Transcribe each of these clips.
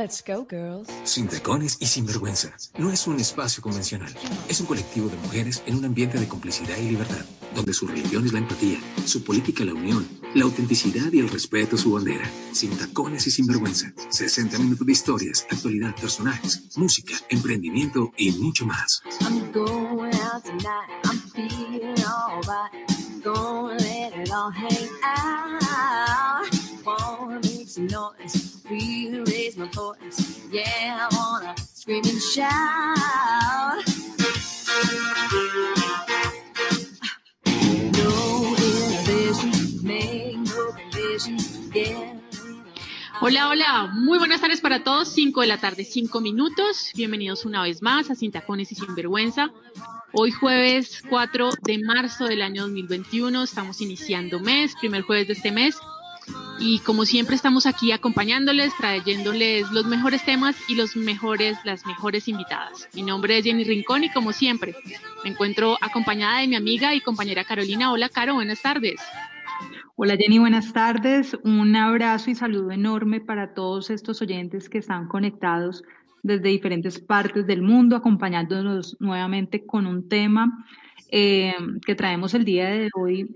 Let's go, girls. Sin tacones y sin vergüenza. No es un espacio convencional. Es un colectivo de mujeres en un ambiente de complicidad y libertad, donde su religión es la empatía, su política la unión, la autenticidad y el respeto su bandera. Sin tacones y sin vergüenza. 60 minutos de historias, actualidad, personajes, música, emprendimiento y mucho más. I'm going out tonight. I'm feeling alright. Gonna let it all hang out. Wanna Hola, hola, muy buenas tardes para todos, 5 de la tarde, 5 minutos. Bienvenidos una vez más a Sin Tacones y Sin Vergüenza. Hoy jueves 4 de marzo del año 2021, estamos iniciando mes, primer jueves de este mes. Y como siempre estamos aquí acompañándoles, trayéndoles los mejores temas y los mejores, las mejores invitadas. Mi nombre es Jenny Rincón y como siempre me encuentro acompañada de mi amiga y compañera Carolina. Hola Caro, buenas tardes. Hola Jenny, buenas tardes. Un abrazo y saludo enorme para todos estos oyentes que están conectados desde diferentes partes del mundo, acompañándonos nuevamente con un tema eh, que traemos el día de hoy,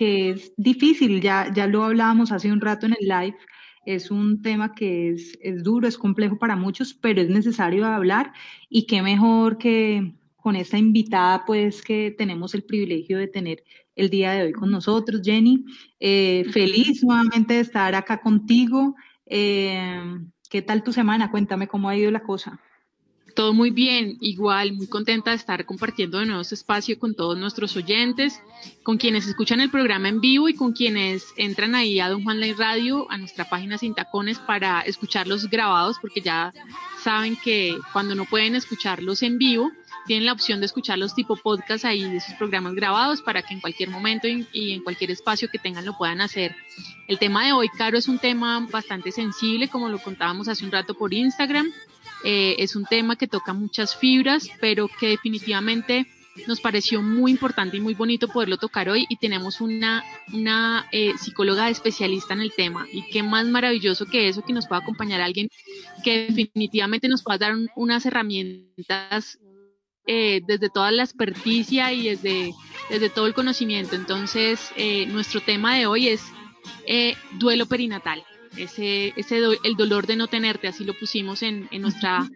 que es difícil, ya, ya lo hablábamos hace un rato en el live, es un tema que es, es duro, es complejo para muchos, pero es necesario hablar y qué mejor que con esta invitada, pues que tenemos el privilegio de tener el día de hoy con nosotros, Jenny. Eh, feliz nuevamente de estar acá contigo. Eh, ¿Qué tal tu semana? Cuéntame cómo ha ido la cosa. Todo muy bien, igual muy contenta de estar compartiendo de nuevo este espacio con todos nuestros oyentes, con quienes escuchan el programa en vivo y con quienes entran ahí a Don Juan Ley Radio, a nuestra página Sin Tacones para escucharlos grabados, porque ya saben que cuando no pueden escucharlos en vivo, tienen la opción de escucharlos tipo podcast ahí de programas grabados para que en cualquier momento y en cualquier espacio que tengan lo puedan hacer. El tema de hoy, Caro, es un tema bastante sensible, como lo contábamos hace un rato por Instagram. Eh, es un tema que toca muchas fibras, pero que definitivamente nos pareció muy importante y muy bonito poderlo tocar hoy. Y tenemos una, una eh, psicóloga especialista en el tema. Y qué más maravilloso que eso que nos pueda acompañar alguien que definitivamente nos pueda dar un- unas herramientas eh, desde toda la experticia y desde, desde todo el conocimiento. Entonces, eh, nuestro tema de hoy es duelo perinatal, ese, ese do- el dolor de no tenerte, así lo pusimos en, en nuestra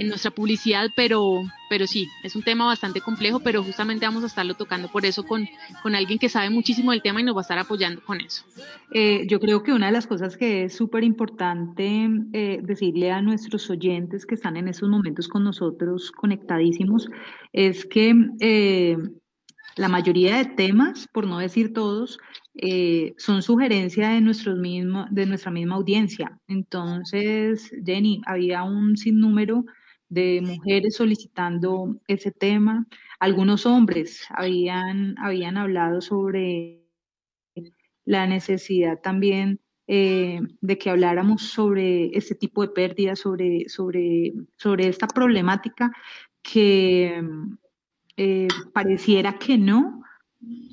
en nuestra publicidad, pero, pero sí, es un tema bastante complejo, pero justamente vamos a estarlo tocando por eso con, con alguien que sabe muchísimo del tema y nos va a estar apoyando con eso. Eh, yo creo que una de las cosas que es súper importante eh, decirle a nuestros oyentes que están en estos momentos con nosotros conectadísimos es que eh, la mayoría de temas, por no decir todos, eh, son sugerencia de, nuestros mismo, de nuestra misma audiencia. Entonces, Jenny, había un sinnúmero de mujeres solicitando ese tema. Algunos hombres habían, habían hablado sobre la necesidad también eh, de que habláramos sobre este tipo de pérdidas, sobre, sobre, sobre esta problemática que eh, pareciera que no,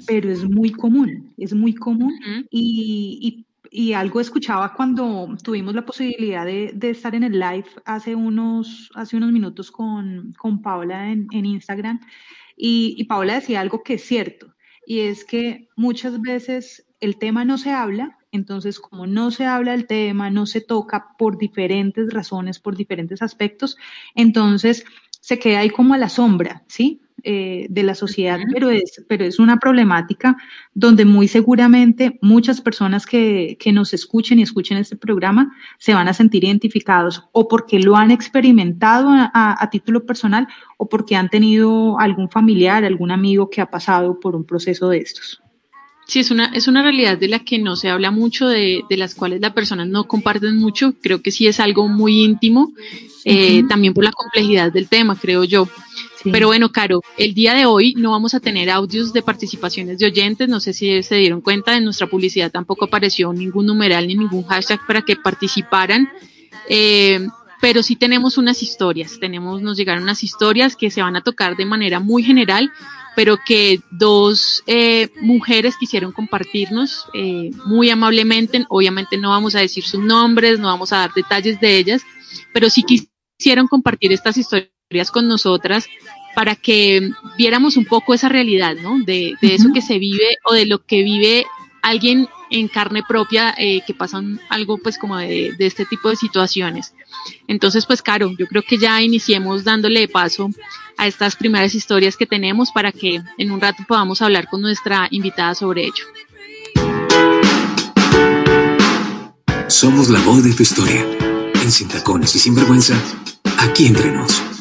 pero es muy común, es muy común. Ujú. Y, y, y algo escuchaba cuando tuvimos la posibilidad de, de estar en el live hace unos, hace unos minutos con, con Paola en, en Instagram, y, y Paola decía algo que es cierto, y es que muchas veces el tema no se habla, entonces como no se habla del tema, no se toca por diferentes razones, por diferentes aspectos, entonces se queda ahí como a la sombra, ¿sí? Eh, de la sociedad, pero es, pero es una problemática donde muy seguramente muchas personas que, que nos escuchen y escuchen este programa se van a sentir identificados o porque lo han experimentado a, a- a título personal o porque han tenido algún familiar, algún amigo que ha pasado por un proceso de estos. Sí, es una, es una realidad de la que no se habla mucho, de, de las cuales las personas no comparten mucho. Creo que sí es algo muy íntimo, eh, también por la complejidad del tema, creo yo. Sí. Pero bueno, Caro, el día de hoy no vamos a tener audios de participaciones de oyentes. No sé si se dieron cuenta, en nuestra publicidad tampoco apareció ningún numeral ni ningún hashtag para que participaran. Eh, pero sí tenemos unas historias, tenemos, nos llegaron unas historias que se van a tocar de manera muy general, pero que dos eh, mujeres quisieron compartirnos eh, muy amablemente. Obviamente no vamos a decir sus nombres, no vamos a dar detalles de ellas, pero sí quisieron compartir estas historias con nosotras para que viéramos un poco esa realidad, ¿no? De, eso que se vive o de lo que vive alguien en carne propia eh, que pasan algo pues como de, de, este tipo de situaciones. Entonces pues Caro, yo creo que ya iniciemos dándole paso a estas primeras historias que tenemos para que en un rato podamos hablar con nuestra invitada sobre ello. Somos la voz de tu historia. En Sin Tacones y Sin Vergüenza, aquí entre nos.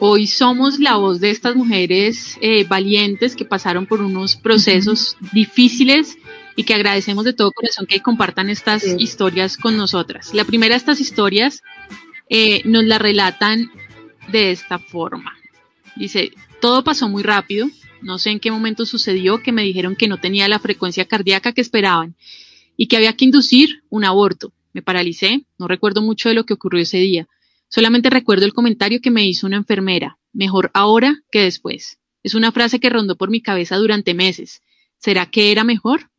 Hoy somos la voz de estas mujeres eh, valientes que pasaron por unos procesos difíciles y que agradecemos de todo corazón que compartan estas historias con nosotras. La primera de estas historias eh, nos la relatan de esta forma. Dice, todo pasó muy rápido, no sé en qué momento sucedió que me dijeron que no tenía la frecuencia cardíaca que esperaban y que había que inducir un aborto. Me paralicé, no recuerdo mucho de lo que ocurrió ese día. Solamente recuerdo el comentario que me hizo una enfermera, mejor ahora que después. Es una frase que rondó por mi cabeza durante meses. ¿Será que era mejor?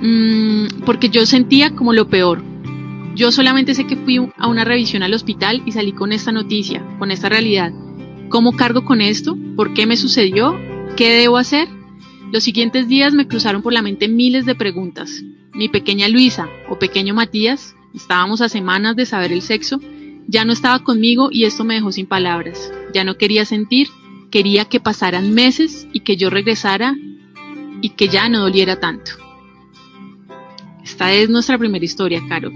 Mm, porque yo sentía como lo peor. Yo solamente sé que fui a una revisión al hospital y salí con esta noticia, con esta realidad. ¿Cómo cargo con esto? ¿Por qué me sucedió? ¿Qué debo hacer? Los siguientes días me cruzaron por la mente miles de preguntas. Mi pequeña Luisa o pequeño Matías, estábamos a semanas de saber el sexo, ya no estaba conmigo y esto me dejó sin palabras. Ya no quería sentir, quería que pasaran meses y que yo regresara y que ya no doliera tanto. Esta es nuestra primera historia, Caro.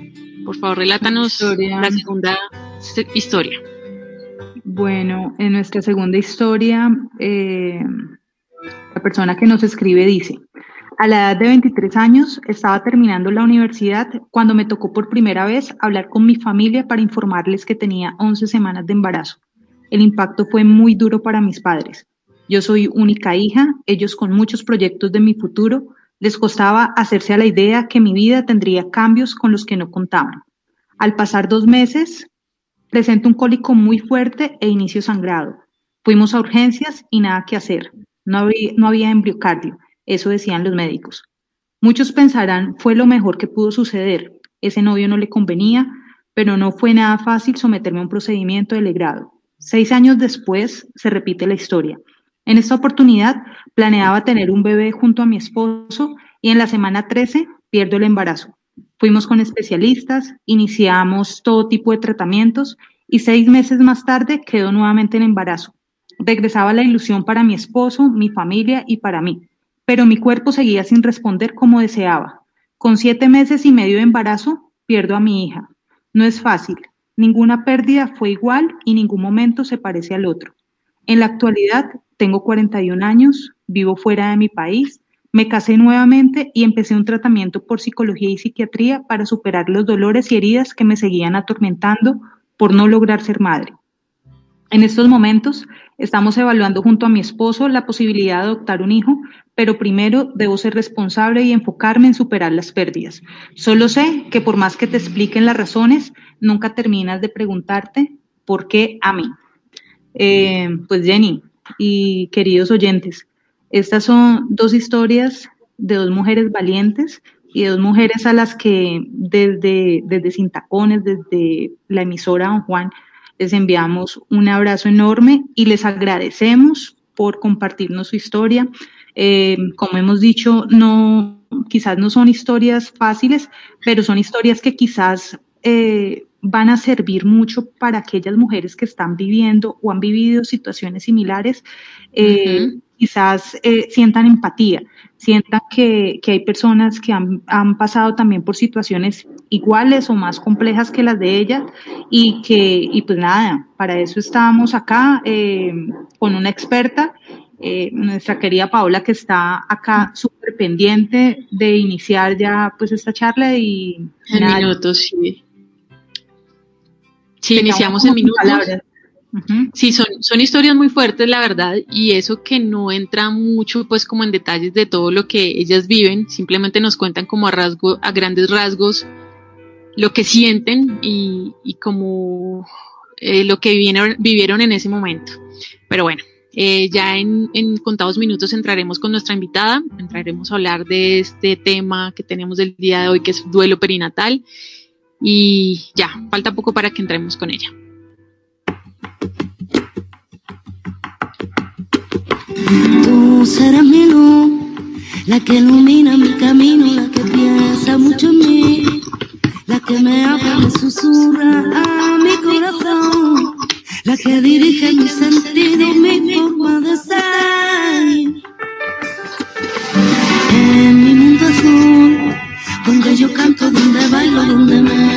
Por favor, relátanos la segunda historia. Bueno, en nuestra segunda historia, eh, la persona que nos escribe dice, a la edad de 23 años estaba terminando la universidad cuando me tocó por primera vez hablar con mi familia para informarles que tenía 11 semanas de embarazo. El impacto fue muy duro para mis padres. Yo soy única hija, ellos con muchos proyectos de mi futuro, les costaba hacerse a la idea que mi vida tendría cambios con los que no contaban. Al pasar dos meses, presento un cólico muy fuerte e inicio sangrado. Fuimos a urgencias y nada que hacer. No había, no había embriocardio eso decían los médicos. Muchos pensarán, fue lo mejor que pudo suceder. Ese novio no le convenía, pero no fue nada fácil someterme a un procedimiento de legrado. Seis años después se repite la historia. En esta oportunidad planeaba tener un bebé junto a mi esposo y en la semana 13 pierdo el embarazo. Fuimos con especialistas, iniciamos todo tipo de tratamientos y seis meses más tarde quedó nuevamente en embarazo. Regresaba la ilusión para mi esposo, mi familia y para mí pero mi cuerpo seguía sin responder como deseaba. Con siete meses y medio de embarazo, pierdo a mi hija. No es fácil. Ninguna pérdida fue igual y ningún momento se parece al otro. En la actualidad, tengo 41 años, vivo fuera de mi país, me casé nuevamente y empecé un tratamiento por psicología y psiquiatría para superar los dolores y heridas que me seguían atormentando por no lograr ser madre. En estos momentos estamos evaluando junto a mi esposo la posibilidad de adoptar un hijo, pero primero debo ser responsable y enfocarme en superar las pérdidas. Solo sé que por más que te expliquen las razones, nunca terminas de preguntarte por qué a mí. Eh, pues Jenny y queridos oyentes, estas son dos historias de dos mujeres valientes y de dos mujeres a las que desde, desde Sintacones, desde la emisora Don Juan, les enviamos un abrazo enorme y les agradecemos por compartirnos su historia. Eh, como hemos dicho, no, quizás no son historias fáciles, pero son historias que quizás eh, van a servir mucho para aquellas mujeres que están viviendo o han vivido situaciones similares, eh, quizás sientan empatía sientan que, hay personas que han, pasado también por situaciones iguales o más complejas que las de ellas y que, y pues nada, para eso estábamos acá eh, con una experta, eh, nuestra querida Paola que está acá súper pendiente de iniciar ya pues esta charla y... En minutos, sí. Sí, iniciamos en minutos. Sí, son, son historias muy fuertes, la verdad, y eso que no entra mucho, pues, como en detalles de todo lo que ellas viven, simplemente nos cuentan como a rasgo, a grandes rasgos, lo que sienten y, y como eh, lo que vivieron, vivieron en ese momento. Pero bueno, eh, ya en, en, contados minutos entraremos con nuestra invitada, entraremos a hablar de este tema que tenemos del día de hoy, que es duelo perinatal, y ya, falta poco para que entremos con ella. Tú serás mi luz, la que ilumina mi camino, la que piensa mucho en mí, la que me habla, me susurra a mi corazón, la que dirige mi sentido, mi forma de ser. En mi mundo azul, donde yo canto, donde bailo, donde me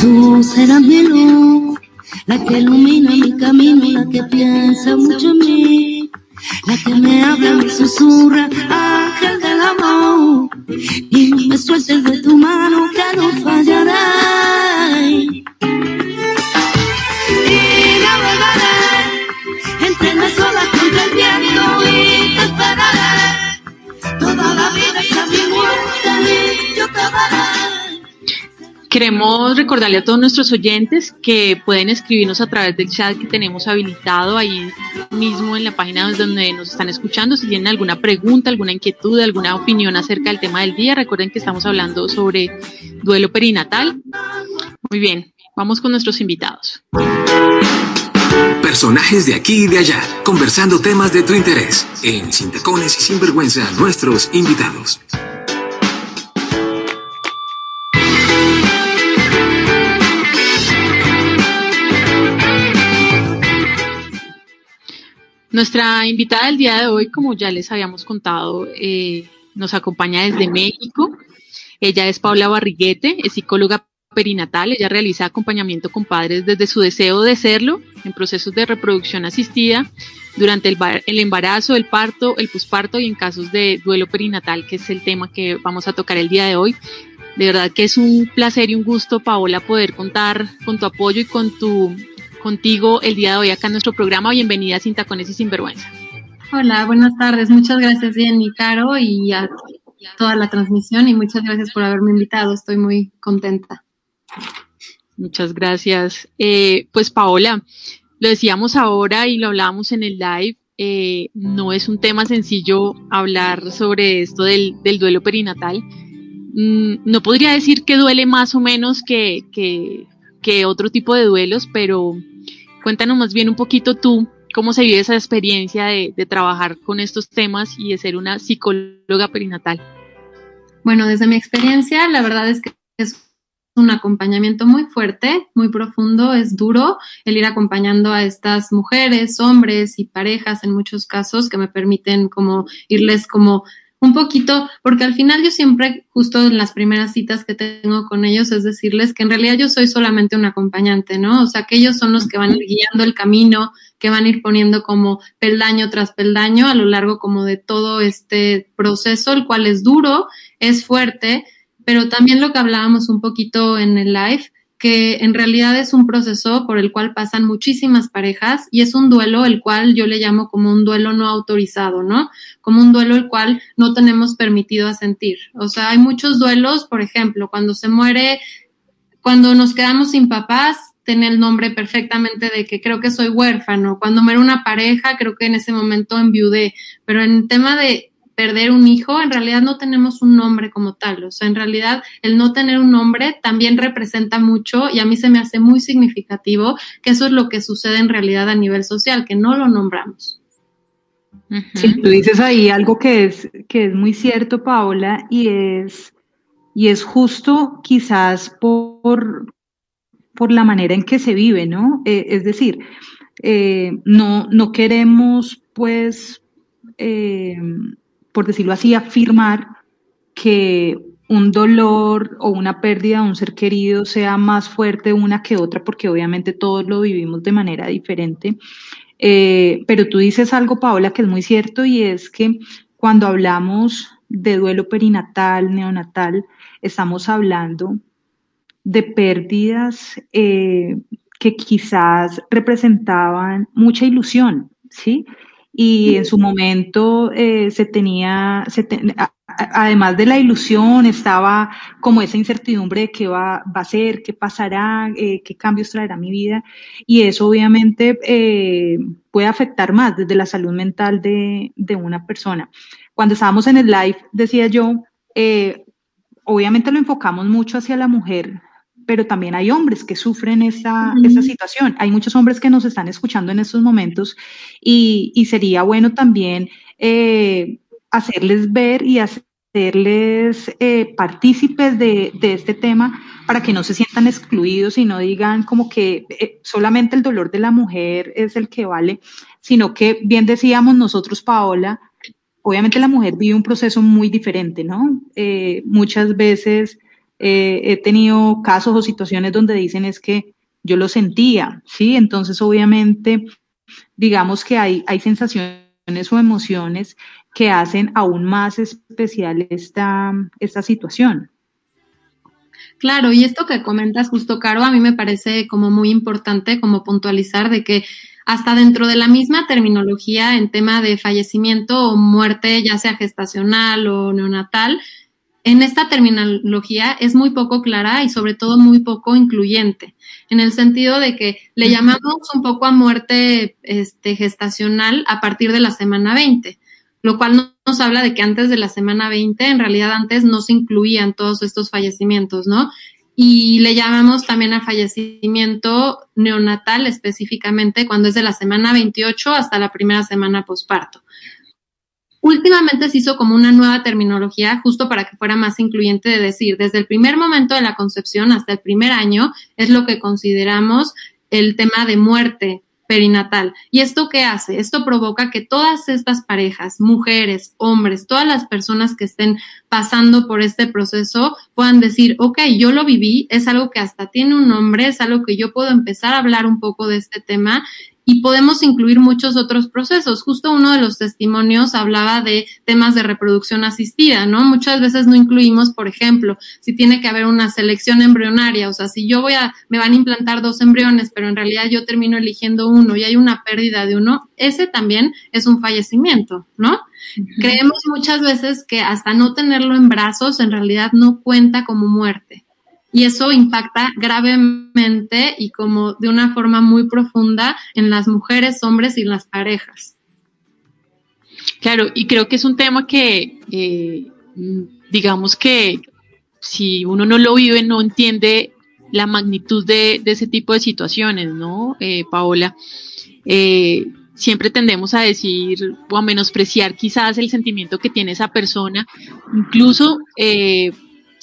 Tú serás mi luz, la que ilumina mi camino, la que piensa mucho en mí, la que me habla, me susurra, ángel del amor, y me sueltes de tu mano que no fallaré. Queremos recordarle a todos nuestros oyentes que pueden escribirnos a través del chat que tenemos habilitado ahí mismo en la página donde nos están escuchando. Si tienen alguna pregunta, alguna inquietud, alguna opinión acerca del tema del día, recuerden que estamos hablando sobre duelo perinatal. Muy bien, vamos con nuestros invitados. Personajes de aquí y de allá, conversando temas de tu interés. En Sin Tacones y Sin Vergüenza, nuestros invitados. Nuestra invitada del día de hoy, como ya les habíamos contado, eh, nos acompaña desde México. Ella es Paula Barriguete, es psicóloga perinatal. Ella realiza acompañamiento con padres desde su deseo de serlo en procesos de reproducción asistida durante el, el embarazo, el parto, el posparto y en casos de duelo perinatal, que es el tema que vamos a tocar el día de hoy. De verdad que es un placer y un gusto, Paola, poder contar con tu apoyo y con tu contigo el día de hoy acá en nuestro programa. Bienvenida Sin Tacones y Sin Vergüenza. Hola, buenas tardes. Muchas gracias, Jenny Caro, y a toda la transmisión y muchas gracias por haberme invitado. Estoy muy contenta. Muchas gracias. Eh, pues Paola, lo decíamos ahora y lo hablábamos en el live, eh, no es un tema sencillo hablar sobre esto del, del duelo perinatal. Mm, no podría decir que duele más o menos que, que, que otro tipo de duelos, pero cuéntanos más bien un poquito tú cómo se vive esa experiencia de, de, trabajar con estos temas y de ser una psicóloga perinatal. Bueno, desde mi experiencia, la verdad es que es un acompañamiento muy fuerte, muy profundo, es duro el ir acompañando a estas mujeres, hombres y parejas en muchos casos que me permiten como irles como un poquito, porque al final yo siempre, justo en las primeras citas que tengo con ellos, es decirles que en realidad yo soy solamente un acompañante, ¿no? O sea, que ellos son los que van a ir guiando el camino, que van a ir poniendo como peldaño tras peldaño a lo largo como de todo este proceso, el cual es duro, es fuerte, pero también lo que hablábamos un poquito en el live, que en realidad es un proceso por el cual pasan muchísimas parejas y es un duelo el cual yo le llamo como un duelo no autorizado, ¿no? Como un duelo el cual no tenemos permitido a sentir. O sea, hay muchos duelos, por ejemplo, cuando se muere, cuando nos quedamos sin papás, tiene el nombre perfectamente de que creo que soy huérfano. Cuando muere una pareja, creo que en ese momento enviudé. Pero en tema de perder un hijo, en realidad no tenemos un nombre como tal. O sea, en realidad el no tener un nombre también representa mucho y a mí se me hace muy significativo que eso es lo que sucede en realidad a nivel social, que no lo nombramos. Sí, tú dices ahí algo que es, que es muy cierto, Paola, y es, y es justo quizás por, por la manera en que se vive, ¿no? Eh, es decir, eh, no, no queremos, pues, eh, por decirlo así, afirmar que un dolor o una pérdida de un ser querido sea más fuerte una que otra, porque obviamente todos lo vivimos de manera diferente. Eh, pero tú dices algo, Paola, que es muy cierto y es que cuando hablamos de duelo perinatal, neonatal, estamos hablando de pérdidas eh, que quizás representaban mucha ilusión, ¿sí? Y en su momento eh, se tenía, se además de la ilusión, estaba como esa incertidumbre de qué va, va a ser, qué pasará, eh, qué cambios traerá mi vida, y eso obviamente eh, puede afectar más desde la salud mental de, de, una persona. Cuando estábamos en el live, decía yo, obviamente lo enfocamos mucho hacia la mujer, pero también hay hombres que sufren esa, situación. Hay muchos hombres que nos están escuchando en estos momentos y, sería bueno también eh, hacerles ver y hacerles eh, partícipes de, este tema para que no se sientan excluidos y no digan como que eh, solamente el dolor de la mujer es el que vale, sino que bien decíamos nosotros, Paola, obviamente la mujer vive un proceso muy diferente, ¿no? muchas veces eh, he tenido casos o situaciones donde dicen es que yo lo sentía, ¿sí? Entonces, obviamente, digamos que hay, hay sensaciones o emociones que hacen aún más especial esta, esta situación. Claro, y esto que comentas justo, Caro, a mí me parece como muy importante como puntualizar de que hasta dentro de la misma terminología en tema de fallecimiento o muerte, ya sea gestacional o neonatal, en esta terminología es muy poco clara y sobre todo muy poco incluyente, en el sentido de que le llamamos un poco a muerte este, gestacional a partir de la semana 20, lo cual nos habla de que antes de la semana 20, en realidad antes no se incluían todos estos fallecimientos, ¿no? Y le llamamos también a fallecimiento neonatal específicamente cuando es de la semana 28 hasta la primera semana posparto. Últimamente se hizo como una nueva terminología justo para que fuera más incluyente de decir, desde el primer momento de la concepción hasta el primer año es lo que consideramos el tema de muerte perinatal. ¿Y esto qué hace? Esto provoca que todas estas parejas, mujeres, hombres, todas las personas que estén pasando por este proceso puedan decir, ok, yo lo viví, es algo que hasta tiene un nombre, es algo que yo puedo empezar a hablar un poco de este tema y podemos incluir muchos otros procesos. Justo uno de los testimonios hablaba de temas de reproducción asistida, ¿no? Muchas veces no incluimos, por ejemplo, si tiene que haber una selección embrionaria, o sea, si yo voy a, me van a implantar dos embriones, pero en realidad yo termino eligiendo uno y hay una pérdida de uno, ese también es un fallecimiento, ¿no? Creemos muchas veces que hasta no tenerlo en brazos, en realidad no cuenta como muerte y eso impacta gravemente y como de una forma muy profunda en las mujeres, hombres y las parejas. Claro, y creo que es un tema que, eh, digamos que si uno no lo vive, no entiende la magnitud de, ese tipo de situaciones, ¿no, eh, Paola? Eh, siempre tendemos a decir o a menospreciar quizás el sentimiento que tiene esa persona, incluso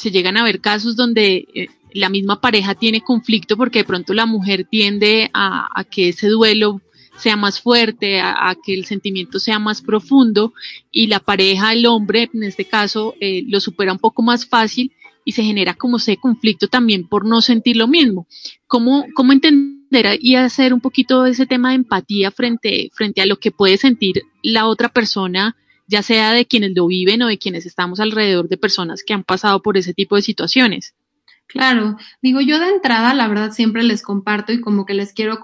se llegan a ver casos donde eh, la misma pareja tiene conflicto porque de pronto la mujer tiende a, que ese duelo sea más fuerte, a, que el sentimiento sea más profundo y la pareja, el hombre en este caso, eh, lo supera un poco más fácil y se genera como ese conflicto también por no sentir lo mismo. ¿Cómo, cómo entender y hacer un poquito ese tema de empatía frente, frente a lo que puede sentir la otra persona, ya sea de quienes lo viven o de quienes estamos alrededor de personas que han pasado por ese tipo de situaciones? Claro, digo yo de entrada, la verdad siempre les comparto y como que les quiero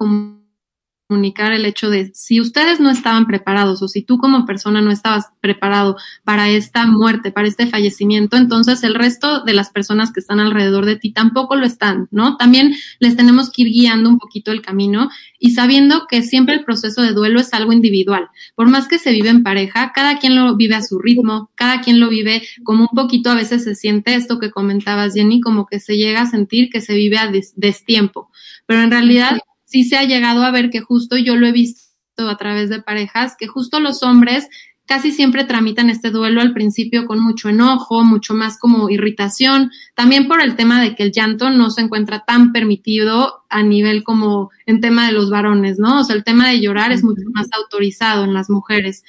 comunicar el hecho de si ustedes no estaban preparados o si tú como persona no estabas preparado para esta muerte, para este fallecimiento, entonces el resto de las personas que están alrededor de ti tampoco lo están, ¿no? También les tenemos que ir guiando un poquito el camino y sabiendo que siempre el proceso de duelo es algo individual. Por más que se vive en pareja, cada quien lo vive a su ritmo, cada quien lo vive como un poquito, a veces se siente esto que comentabas, Jenny, como que se llega a sentir que se vive a destiempo. Pero en realidad sí se ha llegado a ver que justo yo lo he visto a través de parejas, que justo los hombres casi siempre tramitan este duelo al principio con mucho enojo, mucho más como irritación, también por el tema de que el llanto no se encuentra tan permitido a nivel como en tema de los varones, ¿no? O sea, el tema de llorar es mucho más autorizado en las mujeres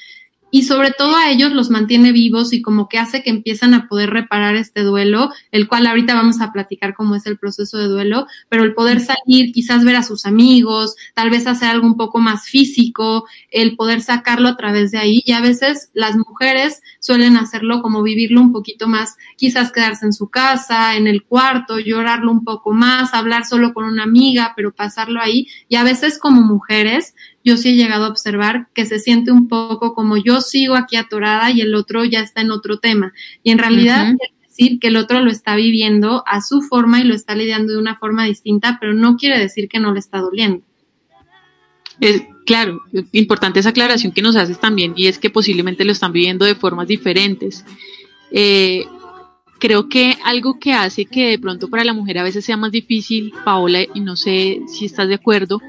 y sobre todo a ellos los mantiene vivos y como que hace que empiezan a poder reparar este duelo, el cual ahorita vamos a platicar cómo es el proceso de duelo, pero el poder salir, quizás ver a sus amigos, tal vez hacer algo un poco más físico, el poder sacarlo a través de ahí. Y a veces las mujeres suelen hacerlo como vivirlo un poquito más, quizás quedarse en su casa, en el cuarto, llorarlo un poco más, hablar solo con una amiga, pero pasarlo ahí. Y a veces como mujeres yo sí he llegado a observar que se siente un poco como yo sigo aquí atorada y el otro ya está en otro tema. Y en realidad quiere decir que el otro lo está viviendo a su forma y lo está lidiando de una forma distinta, pero no quiere decir que no le está doliendo. claro, importante esa aclaración que nos haces también y es que posiblemente lo están viviendo de formas diferentes. Eh, creo que algo que hace que de pronto para la mujer a veces sea más difícil, Paola, y no sé si estás de acuerdo,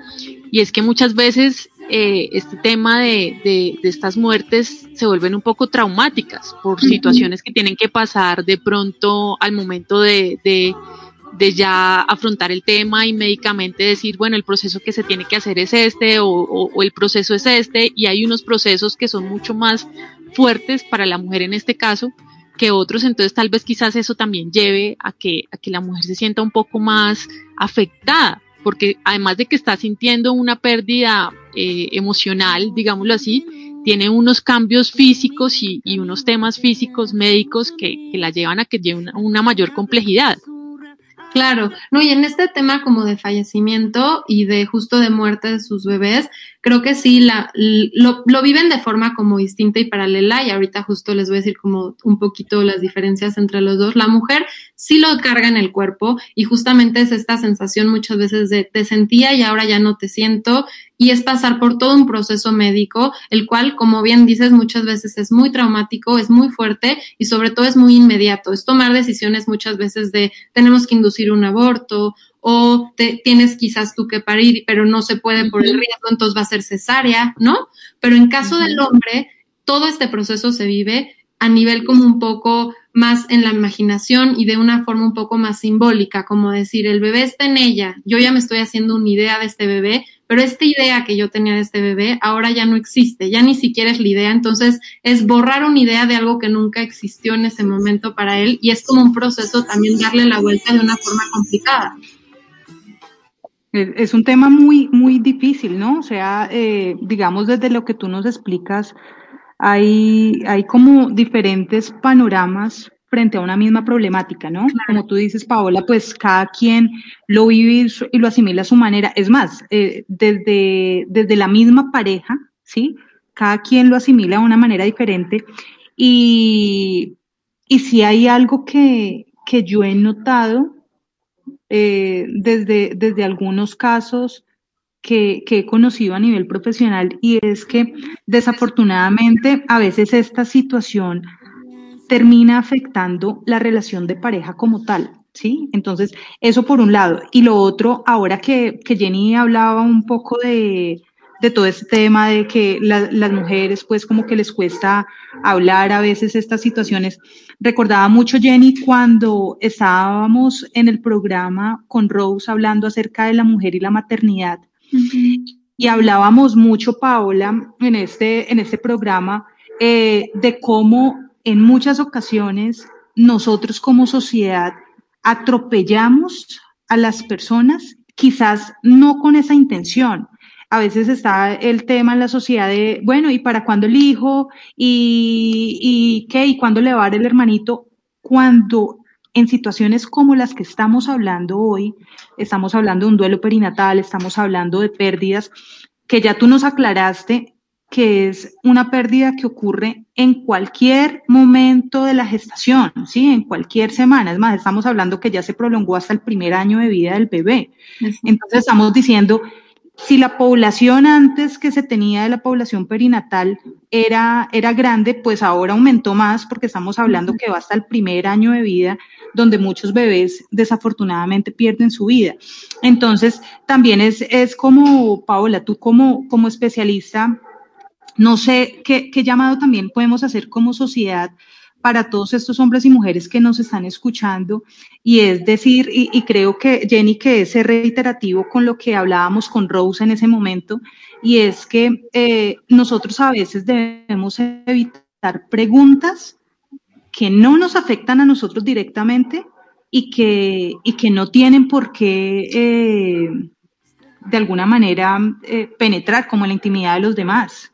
y es que muchas veces eh, este tema de, de, estas muertes se vuelven un poco traumáticas por situaciones que tienen que pasar de pronto al momento de, de, de, ya afrontar el tema y médicamente decir, bueno, el proceso que se tiene que hacer es este o, o el proceso es este, y hay unos procesos que son mucho más fuertes para la mujer en este caso que otros, entonces tal vez quizás eso también lleve a que, a que la mujer se sienta un poco más afectada porque además de que está sintiendo una pérdida eh, emocional, digámoslo así, tiene unos cambios físicos y, unos temas físicos médicos que, la llevan a que lleve una mayor complejidad. Claro, no, y en este tema como de fallecimiento y de justo de muerte de sus bebés, creo que sí, la, lo, lo, viven de forma como distinta y paralela, y ahorita justo les voy a decir como un poquito las diferencias entre los dos. La mujer sí lo carga en el cuerpo y justamente es esta sensación muchas veces de te sentía y ahora ya no te siento, y es pasar por todo un proceso médico, el cual, como bien dices, muchas veces es muy traumático, es muy fuerte y sobre todo es muy inmediato. Es tomar decisiones muchas veces de tenemos que inducir un aborto o te, tienes quizás tú que parir, pero no se puede por el riesgo, entonces va a ser cesárea, ¿no? Pero en caso del hombre, todo este proceso se vive a nivel como un poco más en la imaginación y de una forma un poco más simbólica, como decir, el bebé está en ella, yo ya me estoy haciendo una idea de este bebé, pero esta idea que yo tenía de este bebé ahora ya no existe, ya ni siquiera es la idea, entonces es borrar una idea de algo que nunca existió en ese momento para él y es como un proceso también darle la vuelta de una forma complicada. Es un tema muy, muy difícil, ¿no? O sea, eh, digamos desde lo que tú nos explicas, hay, hay como diferentes panoramas frente a una misma problemática, ¿no? Como tú dices, Paola, pues cada quien lo vive y lo asimila a su manera. Es más, eh, desde, desde la misma pareja, ¿sí? Cada quien lo asimila de una manera diferente. Y, y si hay algo que, que yo he notado eh, desde, desde algunos casos que, que he conocido a nivel profesional, y es que desafortunadamente a veces esta situación termina afectando la relación de pareja como tal. ¿Sí? Entonces, eso por un lado. Y lo otro, ahora que, que Jenny hablaba un poco de, de todo este tema de que las mujeres pues como que les cuesta hablar a veces estas situaciones. Recordaba mucho Jenny cuando estábamos en el programa con Rose hablando acerca de la mujer y la maternidad. Y hablábamos mucho, Paola, en este, en este programa, eh, de cómo en muchas ocasiones nosotros como sociedad atropellamos a las personas, quizás no con esa intención. A veces está el tema en la sociedad de, bueno, ¿y para cuándo el hijo? ¿Y, y qué? ¿Y cuándo le va a dar el hermanito? Cuando en situaciones como las que estamos hablando hoy, estamos hablando de un duelo perinatal, estamos hablando de pérdidas, que ya tú nos aclaraste que es una pérdida que ocurre en cualquier momento de la gestación, ¿sí? En cualquier semana. Es más, estamos hablando que ya se prolongó hasta el primer año de vida del bebé. Entonces estamos diciendo, si la población antes que se tenía de la población perinatal era, era grande, pues ahora aumentó más porque estamos hablando que va hasta el primer año de vida donde muchos bebés desafortunadamente pierden su vida. Entonces, también es, es como, Paola, tú como, como especialista, no sé qué, qué llamado también podemos hacer como sociedad para todos estos hombres y mujeres que nos están escuchando. Y es decir, y, creo que Jenny, que es reiterativo con lo que hablábamos con Rose en ese momento, y es que eh, nosotros a veces debemos evitar preguntas que no nos afectan a nosotros directamente y que, y que no tienen por qué, eh, de alguna manera, eh, penetrar como la intimidad de los demás.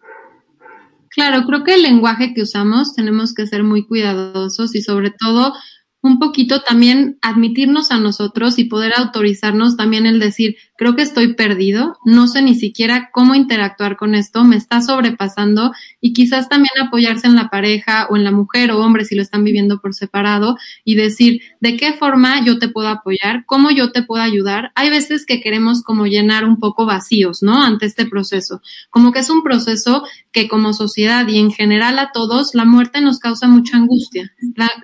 Claro, creo que el lenguaje que usamos tenemos que ser muy cuidadosos y sobre todo un poquito también admitirnos a nosotros y poder autorizarnos también el decir, creo que estoy perdido, no sé ni siquiera cómo interactuar con esto, me está sobrepasando y quizás también apoyarse en la pareja o en la mujer o hombre si lo están viviendo por separado y decir, ¿de qué forma yo te puedo apoyar? ¿Cómo yo te puedo ayudar? Hay veces que queremos como llenar un poco vacíos, ¿no? Ante este proceso, como que es un proceso que como sociedad y en general a todos, la muerte nos causa mucha angustia,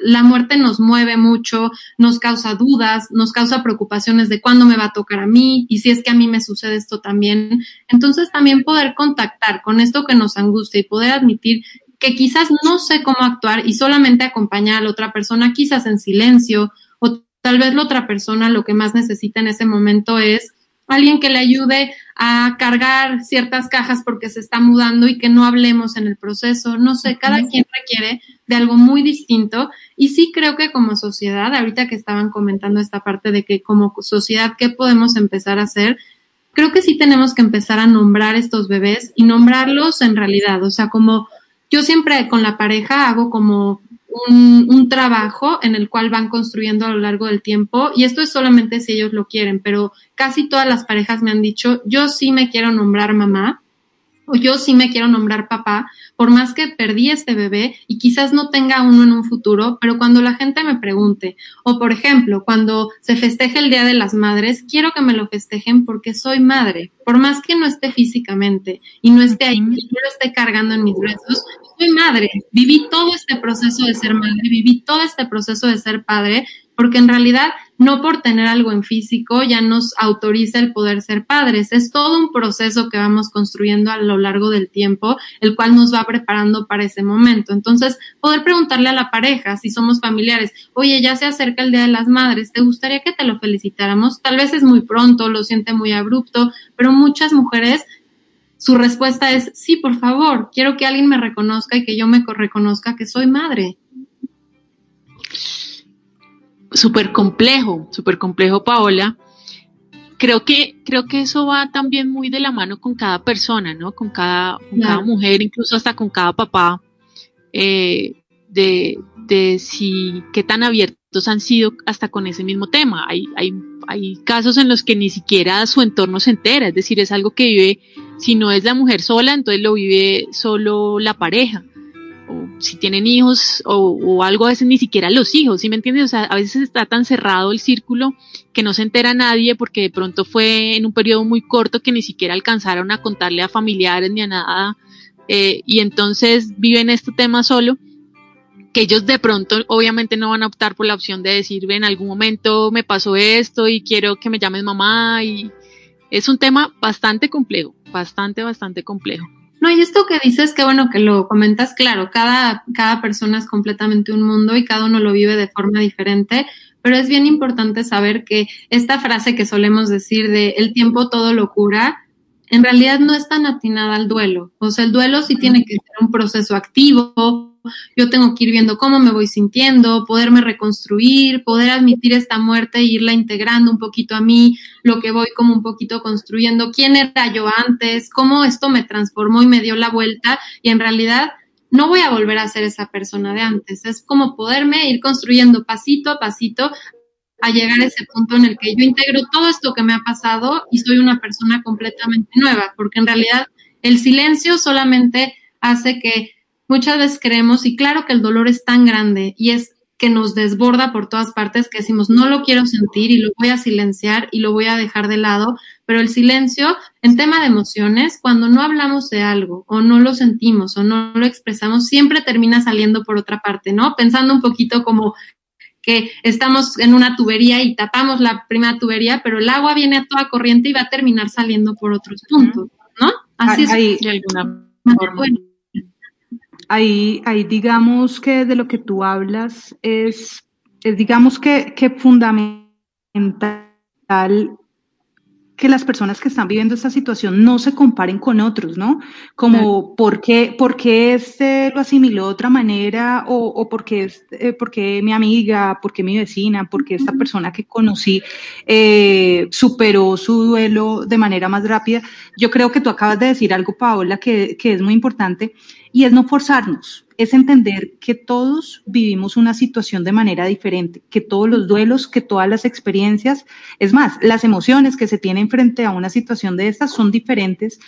la, muerte nos mueve mucho, nos causa dudas, nos causa preocupaciones de cuándo me va a tocar a mí y si es que a mí me sucede esto también. Entonces también poder contactar con esto que nos angustia y poder admitir que quizás no sé cómo actuar y solamente acompañar a la otra persona, quizás en silencio, o tal vez la otra persona lo que más necesita en ese momento es alguien que le ayude a cargar ciertas cajas porque se está mudando y que no hablemos en el proceso. No sé, cada quien requiere de algo muy distinto y sí creo que como sociedad, ahorita que estaban comentando esta parte de que como sociedad, ¿qué podemos empezar a hacer? Creo que sí tenemos que empezar a nombrar estos bebés y nombrarlos en realidad, o sea, como yo siempre con la pareja hago como un, trabajo en el cual van construyendo a lo largo del tiempo y esto es solamente si ellos lo quieren, pero casi todas las parejas me han dicho, yo sí me quiero nombrar mamá o yo sí me quiero nombrar papá, por más que perdí este bebé y quizás no tenga uno en un futuro, pero cuando la gente me pregunte, o por ejemplo, cuando se festeje el Día de las Madres, quiero que me lo festejen porque soy madre, por más que no esté físicamente y no esté ahí, y no lo esté cargando en mis brazos, soy madre, viví todo este proceso de ser madre, viví todo este proceso de ser padre, porque en realidad no por tener algo en físico ya nos autoriza el poder ser padres. Es todo un proceso que vamos construyendo a lo largo del tiempo, el cual nos va preparando para ese momento. Entonces, poder preguntarle a la pareja, si somos familiares, oye, ya se acerca el Día de las Madres, ¿te gustaría que te lo felicitáramos? Tal vez es muy pronto, lo siente muy abrupto, pero muchas mujeres su respuesta es, sí, por favor, quiero que alguien me reconozca y que yo me reconozca que soy madre. Súper complejo, súper complejo, Paola. Creo que, creo que eso va también muy de la mano con cada persona, ¿no? Con cada, mujer, incluso hasta con cada papá, eh, de, de si qué tan abiertos han sido hasta con ese mismo tema. Hay, hay, hay casos en los que ni siquiera su entorno se entera, es decir, es algo que vive si no es la mujer sola, entonces lo vive solo la pareja. O si tienen hijos o, algo, a veces ni siquiera los hijos, ¿sí me entiendes? O sea, a veces está tan cerrado el círculo que no se entera nadie porque de pronto fue en un periodo muy corto que ni siquiera alcanzaron a contarle a familiares ni a nada. Eh, y entonces viven este tema solo que ellos de pronto obviamente no van a optar por la opción de decir, en algún momento me pasó esto y quiero que me llames mamá y es un tema bastante complejo, bastante, bastante complejo. No, y esto que dices, que bueno que lo comentas, claro, cada, cada persona es completamente un mundo y cada uno lo vive de forma diferente, pero es bien importante saber que esta frase que solemos decir de el tiempo todo lo cura, en realidad no es tan atinada al duelo. O sea, el duelo sí tiene que ser un proceso activo. Yo tengo que ir viendo cómo me voy sintiendo, poderme reconstruir, poder admitir esta muerte e irla integrando un poquito a mí, lo que voy como un poquito construyendo, quién era yo antes, cómo esto me transformó y me dio la vuelta y en realidad no voy a volver a ser esa persona de antes. Es como poderme ir construyendo pasito a pasito a llegar a ese punto en el que yo integro todo esto que me ha pasado y soy una persona completamente nueva, porque en realidad el silencio solamente hace que muchas veces creemos, y claro que el dolor es tan grande y es que nos desborda por todas partes, que decimos, no lo quiero sentir y lo voy a silenciar y lo voy a dejar de lado, pero el silencio en tema de emociones, cuando no hablamos de algo o no lo sentimos o no lo expresamos, siempre termina saliendo por otra parte, ¿no? Pensando un poquito como que estamos en una tubería y tapamos la primera tubería, pero el agua viene a toda corriente y va a terminar saliendo por otros puntos, ¿no? Así es. Alguna forma. Ahí, ahí digamos que de lo que tú hablas es, es digamos que, que fundamental que las personas que están viviendo esta situación no se comparen con otros, ¿no? Como por, qué, por qué este lo asimiló de otra manera o, o por, qué, por, qué, mi amiga, por qué mi vecina, por qué esta persona que conocí eh, superó su duelo de manera más rápida. Yo creo que tú acabas de decir algo, Paola, que, que es muy importante y es no forzarnos, es entender que todos vivimos una situación de manera diferente, que todos los duelos, que todas las experiencias, es más, las emociones que se tienen frente a una situación de estas son diferentes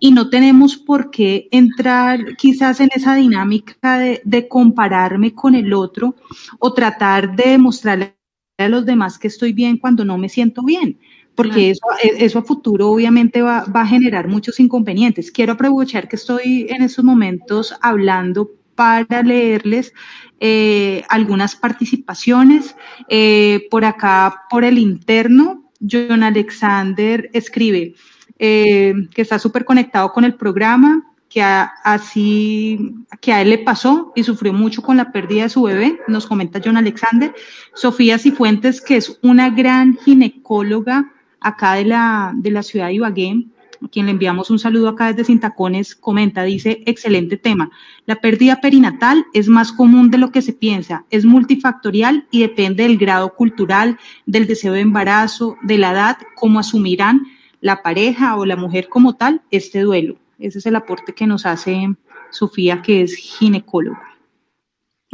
y no tenemos por qué entrar quizás en esa dinámica de, de compararme con el otro o tratar de mostrarle a los demás que estoy bien cuando no me siento bien porque eso, e, eso, a futuro obviamente va, va, a generar muchos inconvenientes. Quiero aprovechar que estoy en estos momentos hablando para leerles eh, algunas participaciones. Eh, por acá, por el interno, John Alexander escribe eh, que está súper conectado con el programa, que a, así que a él le pasó y sufrió mucho con la pérdida de su bebé, nos comenta John Alexander. Sofía Cifuentes, que es una gran ginecóloga acá de la, de la ciudad de Ibagué, a quien le enviamos un saludo acá desde Sintacones, comenta, dice, excelente tema. La pérdida perinatal es más común de lo que se piensa, es multifactorial y depende del grado cultural, del deseo de embarazo, de la edad, cómo asumirán la pareja o la mujer como tal este duelo. Ese es el aporte que nos hace Sofía, que es ginecóloga.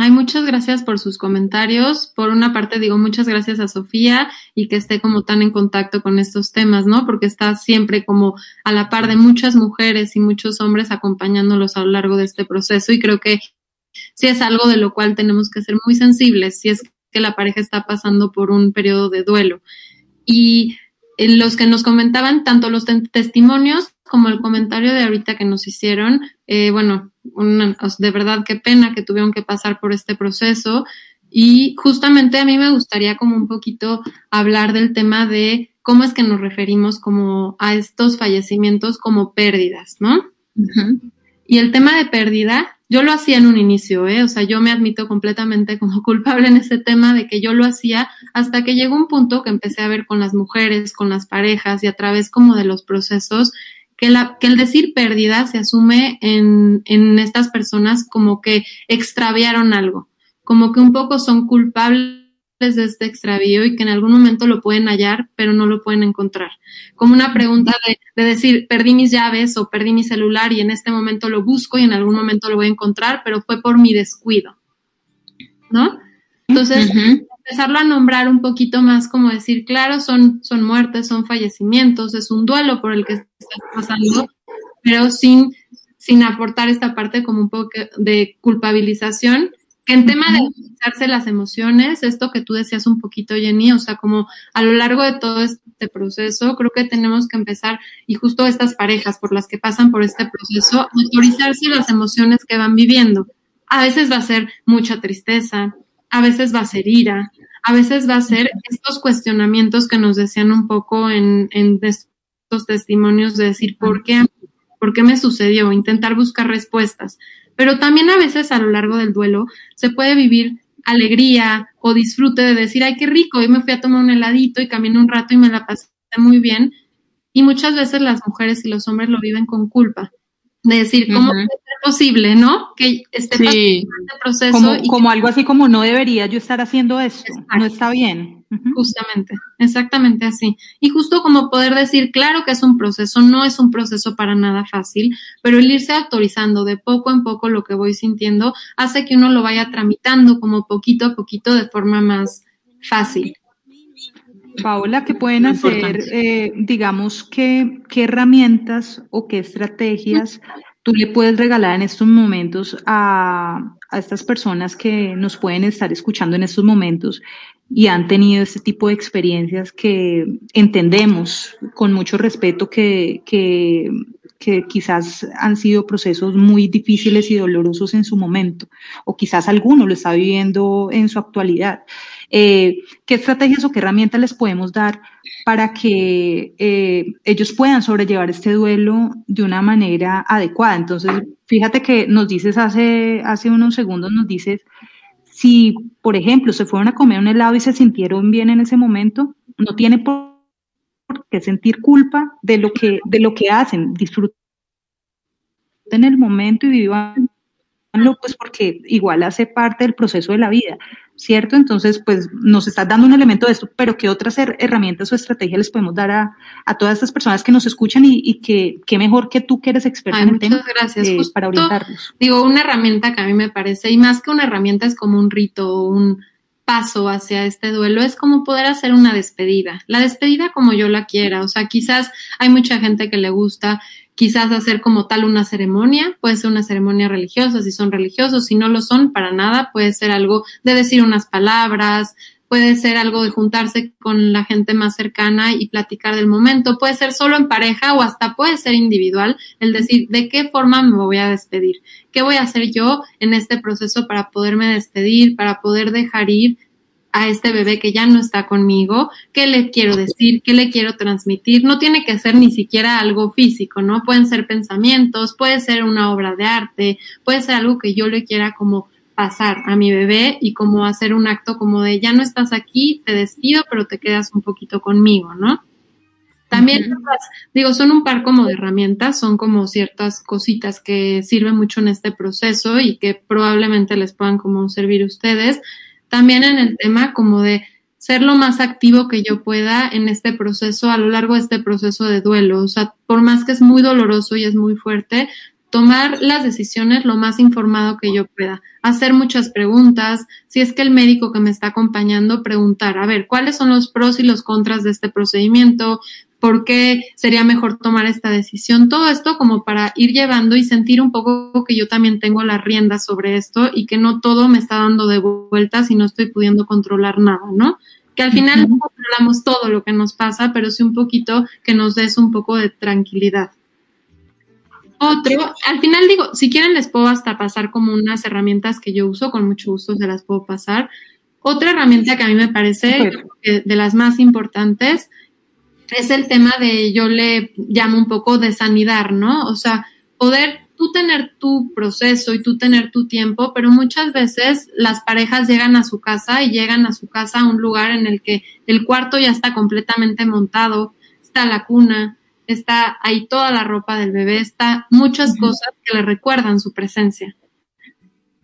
Ay, muchas gracias por sus comentarios. Por una parte, digo muchas gracias a Sofía y que esté como tan en contacto con estos temas, ¿no? Porque está siempre como a la par de muchas mujeres y muchos hombres acompañándolos a lo largo de este proceso y creo que sí es algo de lo cual tenemos que ser muy sensibles si es que la pareja está pasando por un periodo de duelo. Y los que nos comentaban, tanto los testimonios como el comentario de ahorita que nos hicieron, eh, bueno, de verdad qué pena que tuvieron que pasar por este proceso. Y justamente a mí me gustaría como un poquito hablar del tema de cómo es que nos referimos como a estos fallecimientos como pérdidas, ¿no? Y el tema de pérdida, yo lo hacía en un inicio, ¿eh? O sea, yo me admito completamente como culpable en ese tema de que yo lo hacía hasta que llegó un punto que empecé a ver con las mujeres, con las parejas y a través como de los procesos que, la, que el decir pérdida se asume en, en estas personas como que extraviaron algo, como que un poco son culpables de este extravío y que en algún momento lo pueden hallar, pero no lo pueden encontrar. Como una pregunta de, de, decir, perdí mis llaves o perdí mi celular y en este momento lo busco y en algún momento lo voy a encontrar, pero fue por mi descuido. ¿No? Entonces, empezarlo a nombrar un poquito más como decir, claro, son, son muertes, son fallecimientos, es un duelo por el que estás pasando, pero sin, sin aportar esta parte como un poco de culpabilización, que en tema de utilizarse las emociones, esto que tú decías un poquito, Jenny, o sea, como a lo largo de todo este proceso, creo que tenemos que empezar, y justo estas parejas por las que pasan por este proceso, autorizarse las emociones que van viviendo. A veces va a ser mucha tristeza, a veces va a ser ira, a veces va a ser estos cuestionamientos que nos decían un poco en, en estos testimonios de decir, ¿por qué? ¿Por qué me sucedió? Intentar buscar respuestas. Pero también a veces a lo largo del duelo se puede vivir alegría o disfrute de decir, ay, qué rico, hoy me fui a tomar un heladito y caminé un rato y me la pasé muy bien. Y muchas veces las mujeres y los hombres lo viven con culpa de decir, ¿cómo posible, no? Que esté pasando este proceso. Como, como algo así como no debería yo estar haciendo esto, no está bien. Justamente, exactamente así. Y justo como poder decir, claro que es un proceso, no es un proceso para nada fácil, pero el irse autorizando de poco en poco lo que voy sintiendo hace que uno lo vaya tramitando como poquito a poquito de forma más fácil. Paola, ¿qué pueden hacer, eh, digamos, qué, qué herramientas o qué estrategias tú le puedes regalar en estos momentos a, a, estas personas que nos pueden estar escuchando en estos momentos y han tenido este tipo de experiencias que entendemos con mucho respeto que, que, que quizás han sido procesos muy difíciles y dolorosos en su momento, o quizás alguno lo está viviendo en su actualidad. Eh, ¿Qué estrategias o qué herramientas les podemos dar para que eh, ellos puedan sobrellevar este duelo de una manera adecuada? Entonces, fíjate que nos dices hace, hace unos segundos, nos dices, si, por ejemplo, se fueron a comer un helado y se sintieron bien en ese momento, no tiene por qué sentir culpa de lo que, de lo que hacen, disfruten el momento y vivan pues porque igual hace parte del proceso de la vida, ¿cierto? Entonces, pues nos estás dando un elemento de esto, pero ¿qué otras herramientas o estrategias les podemos dar a, a todas estas personas que nos escuchan y, y que qué mejor que tú que eres experta en el tema gracias. Eh, para orientarlos? Digo, una herramienta que a mí me parece, y más que una herramienta es como un rito, un paso hacia este duelo es como poder hacer una despedida, la despedida como yo la quiera, o sea, quizás hay mucha gente que le gusta quizás hacer como tal una ceremonia, puede ser una ceremonia religiosa si son religiosos, si no lo son para nada, puede ser algo de decir unas palabras, puede ser algo de juntarse con la gente más cercana y platicar del momento, puede ser solo en pareja o hasta puede ser individual, el decir de qué forma me voy a despedir, qué voy a hacer yo en este proceso para poderme despedir, para poder dejar ir a este bebé que ya no está conmigo, qué le quiero decir, qué le quiero transmitir. No tiene que ser ni siquiera algo físico, ¿no? Pueden ser pensamientos, puede ser una obra de arte, puede ser algo que yo le quiera como pasar a mi bebé y como hacer un acto como de ya no estás aquí, te despido, pero te quedas un poquito conmigo, ¿no? También, digo, son un par como de herramientas, son como ciertas cositas que sirven mucho en este proceso y que probablemente les puedan como servir a ustedes también en el tema como de ser lo más activo que yo pueda en este proceso, a lo largo de este proceso de duelo. O sea, por más que es muy doloroso y es muy fuerte, tomar las decisiones lo más informado que yo pueda, hacer muchas preguntas, si es que el médico que me está acompañando preguntar, a ver, ¿cuáles son los pros y los contras de este procedimiento? Por qué sería mejor tomar esta decisión. Todo esto como para ir llevando y sentir un poco que yo también tengo la rienda sobre esto y que no todo me está dando de vueltas y no estoy pudiendo controlar nada, ¿no? Que al final no controlamos todo lo que nos pasa, pero sí un poquito que nos des un poco de tranquilidad. Otro, al final digo, si quieren les puedo hasta pasar como unas herramientas que yo uso, con mucho gusto se las puedo pasar. Otra herramienta que a mí me parece de las más importantes es el tema de, yo le llamo un poco de sanidad, ¿no? O sea, poder tú tener tu proceso y tú tener tu tiempo, pero muchas veces las parejas llegan a su casa y llegan a su casa a un lugar en el que el cuarto ya está completamente montado, está la cuna, está ahí toda la ropa del bebé, está muchas cosas que le recuerdan su presencia.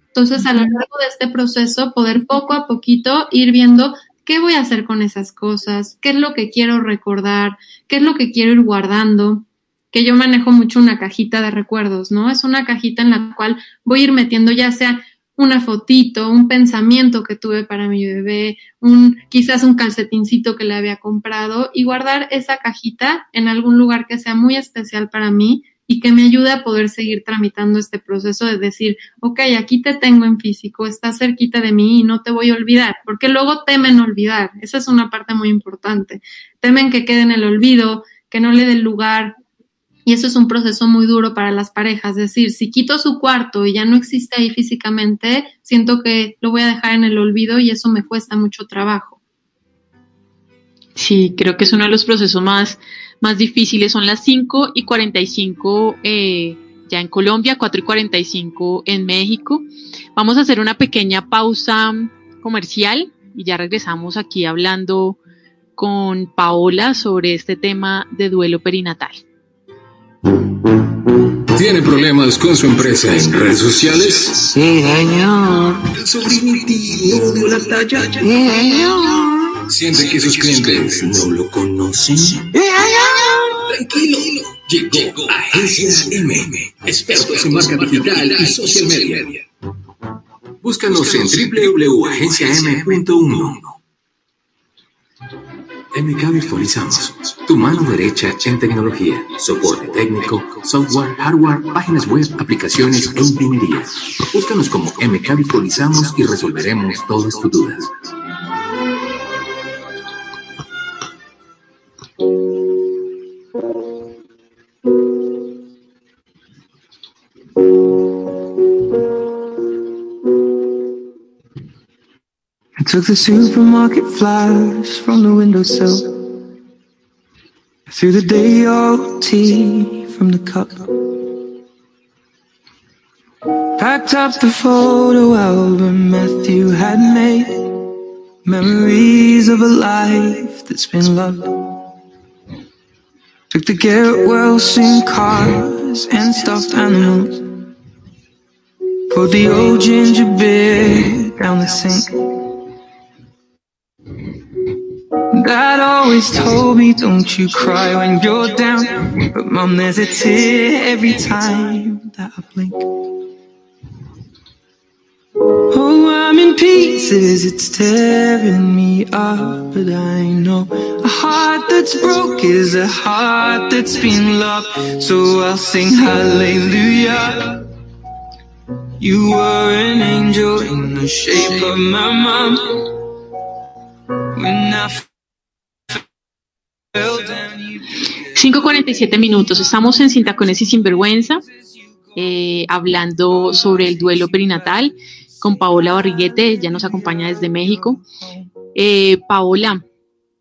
Entonces, a lo largo de este proceso, poder poco a poquito ir viendo ¿Qué voy a hacer con esas cosas? ¿Qué es lo que quiero recordar? ¿Qué es lo que quiero ir guardando? Que yo manejo mucho una cajita de recuerdos, ¿no? Es una cajita en la cual voy a ir metiendo ya sea una fotito, un pensamiento que tuve para mi bebé, un quizás un calcetincito que le había comprado y guardar esa cajita en algún lugar que sea muy especial para mí y que me ayude a poder seguir tramitando este proceso de decir, ok, aquí te tengo en físico, estás cerquita de mí y no te voy a olvidar, porque luego temen olvidar, esa es una parte muy importante, temen que quede en el olvido, que no le dé lugar, y eso es un proceso muy duro para las parejas, es decir, si quito su cuarto y ya no existe ahí físicamente, siento que lo voy a dejar en el olvido y eso me cuesta mucho trabajo. Sí, creo que es uno de los procesos más, más difíciles. Son las 5 y 45 eh, ya en Colombia, 4 y 45 en México. Vamos a hacer una pequeña pausa comercial y ya regresamos aquí hablando con Paola sobre este tema de duelo perinatal. ¿Tiene problemas con su empresa en redes sociales? Sí, señor. ¿El dio la talla? Sí, señor. ¿Siente que sus clientes no lo conocen? Señor. Tranquilo. Llegó Agencia M, expertos en marca digital y social media. Búscanos en www.agenciam.1. MK Virtualizamos, tu mano derecha en tecnología, soporte técnico, software, hardware, páginas web, aplicaciones e ingeniería. Búscanos como MK Virtualizamos y resolveremos todas tus dudas. I took the supermarket flyers from the windowsill. Threw the day old tea from the cup. Packed up the photo album Matthew had made. Memories of a life that's been loved. Took the Garrett Wilson cars and stuffed animals. Poured the old ginger beer down the sink. Dad always told me, don't you cry when you're down. But mom, there's a tear every time that I blink. Oh, I'm in pieces, it's tearing me up. But I know a heart that's broke is a heart that's been loved. So I'll sing hallelujah. You were an angel in the shape of my mom. When I 5.47 minutos, estamos en Cintacones y Sinvergüenza, eh, hablando sobre el duelo perinatal con Paola Barriguete, ya nos acompaña desde México. Eh, Paola,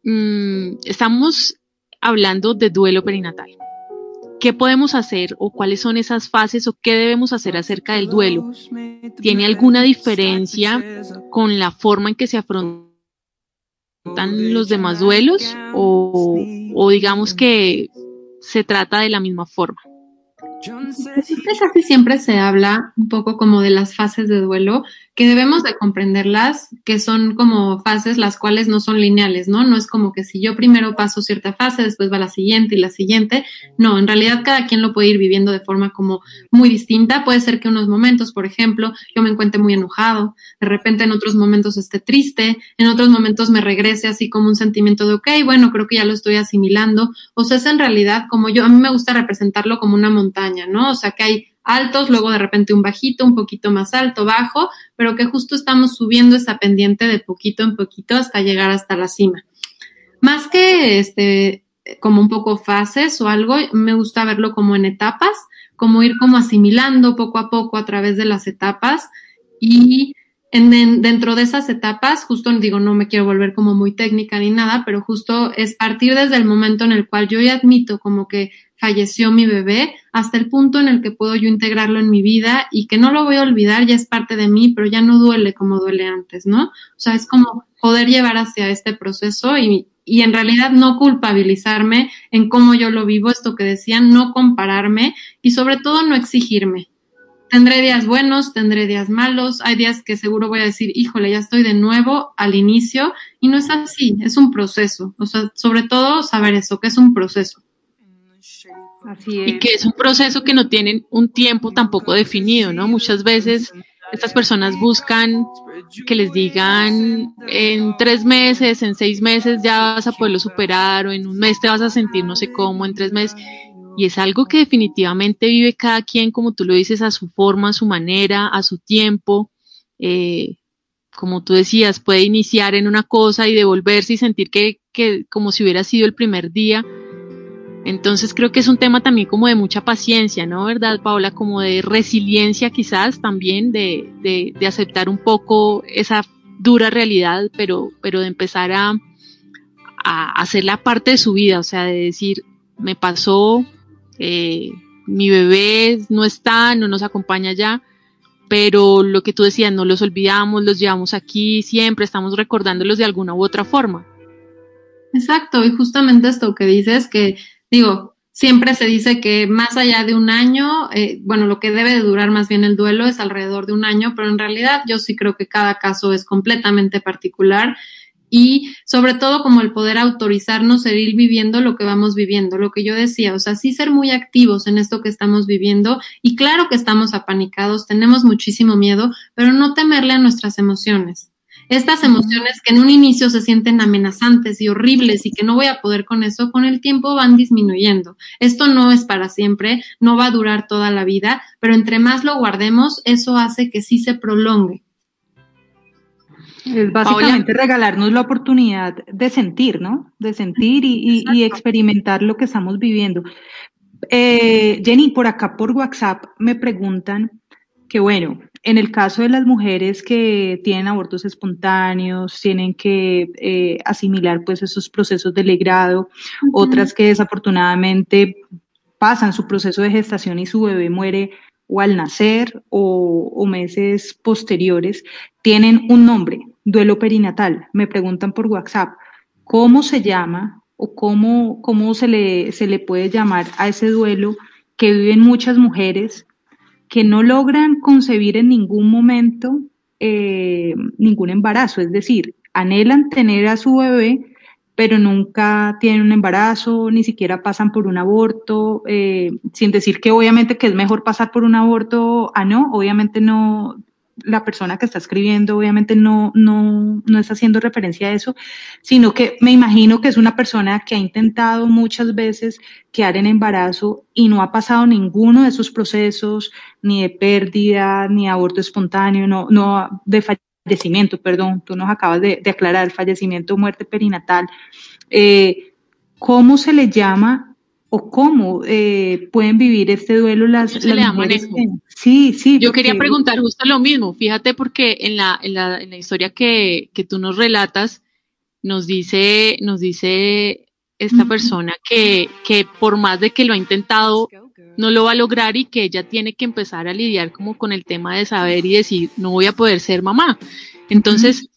mmm, estamos hablando de duelo perinatal. ¿Qué podemos hacer o cuáles son esas fases o qué debemos hacer acerca del duelo? ¿Tiene alguna diferencia con la forma en que se afronta los demás duelos o, o, digamos que se trata de la misma forma? Casi siempre se habla un poco como de las fases de duelo, que debemos de comprenderlas, que son como fases las cuales no son lineales, ¿no? No es como que si yo primero paso cierta fase, después va la siguiente y la siguiente. No, en realidad cada quien lo puede ir viviendo de forma como muy distinta. Puede ser que unos momentos, por ejemplo, yo me encuentre muy enojado, de repente en otros momentos esté triste, en otros momentos me regrese así como un sentimiento de, ok, bueno, creo que ya lo estoy asimilando. O sea, es en realidad como yo, a mí me gusta representarlo como una montaña, ¿no? O sea, que hay altos, luego de repente un bajito, un poquito más alto, bajo, pero que justo estamos subiendo esa pendiente de poquito en poquito hasta llegar hasta la cima. Más que este, como un poco fases o algo, me gusta verlo como en etapas, como ir como asimilando poco a poco a través de las etapas y en, en, dentro de esas etapas, justo digo, no me quiero volver como muy técnica ni nada, pero justo es partir desde el momento en el cual yo ya admito como que falleció mi bebé, hasta el punto en el que puedo yo integrarlo en mi vida y que no lo voy a olvidar, ya es parte de mí, pero ya no duele como duele antes, ¿no? O sea, es como poder llevar hacia este proceso y, y en realidad no culpabilizarme en cómo yo lo vivo, esto que decían, no compararme y sobre todo no exigirme. Tendré días buenos, tendré días malos, hay días que seguro voy a decir, híjole, ya estoy de nuevo al inicio y no es así, es un proceso. O sea, sobre todo saber eso, que es un proceso. Así es. Y que es un proceso que no tienen un tiempo tampoco definido, ¿no? Muchas veces estas personas buscan que les digan en tres meses, en seis meses ya vas a poderlo superar o en un mes te vas a sentir no sé cómo, en tres meses. Y es algo que definitivamente vive cada quien, como tú lo dices, a su forma, a su manera, a su tiempo. Eh, como tú decías, puede iniciar en una cosa y devolverse y sentir que, que como si hubiera sido el primer día entonces creo que es un tema también como de mucha paciencia, ¿no? ¿Verdad, Paola? Como de resiliencia quizás también, de, de, de aceptar un poco esa dura realidad, pero, pero de empezar a, a hacerla parte de su vida, o sea, de decir, me pasó, eh, mi bebé no está, no nos acompaña ya, pero lo que tú decías, no los olvidamos, los llevamos aquí, siempre estamos recordándolos de alguna u otra forma. Exacto, y justamente esto que dices, que digo, siempre se dice que más allá de un año, eh, bueno, lo que debe de durar más bien el duelo es alrededor de un año, pero en realidad yo sí creo que cada caso es completamente particular y sobre todo como el poder autorizarnos a ir viviendo lo que vamos viviendo, lo que yo decía, o sea, sí ser muy activos en esto que estamos viviendo y claro que estamos apanicados, tenemos muchísimo miedo, pero no temerle a nuestras emociones. Estas emociones que en un inicio se sienten amenazantes y horribles y que no voy a poder con eso, con el tiempo van disminuyendo. Esto no es para siempre, no va a durar toda la vida, pero entre más lo guardemos, eso hace que sí se prolongue. Es básicamente regalarnos la oportunidad de sentir, ¿no? De sentir y, y, experimentar lo que estamos viviendo. Eh, Jenny, por acá por WhatsApp me preguntan que, bueno, en el caso de las mujeres que tienen abortos espontáneos, tienen que eh, asimilar pues esos procesos de legrado, otras que desafortunadamente pasan su proceso de gestación y su bebé muere o al nacer o, o meses posteriores, tienen un nombre, duelo perinatal. Me preguntan por WhatsApp, ¿cómo se llama o cómo, cómo se, le, se le puede llamar a ese duelo que viven muchas mujeres que no logran concebir en ningún momento eh, ningún embarazo? Es decir, anhelan tener a su bebé, pero nunca tienen un embarazo, ni siquiera pasan por un aborto, eh, sin decir que obviamente que es mejor pasar por un aborto a no, obviamente no, la persona que está escribiendo obviamente no, no, no está haciendo referencia a eso, sino que me imagino que es una persona que ha intentado muchas veces quedar en embarazo y no ha pasado ninguno de esos procesos, ni de pérdida, ni aborto espontáneo, no, no de fallecimiento, perdón, tú nos acabas de, aclarar, fallecimiento muerte perinatal. Eh, ¿Cómo se le llama o cómo eh, pueden vivir este duelo las, las mujeres. Sí, sí. Yo quería preguntar justo lo mismo. Fíjate porque en la, en la, en la historia que, que, tú nos relatas, nos dice, nos dice esta persona que, que por más de que lo ha intentado, no lo va a lograr y que ella tiene que empezar a lidiar como con el tema de saber y decir, no voy a poder ser mamá. Entonces,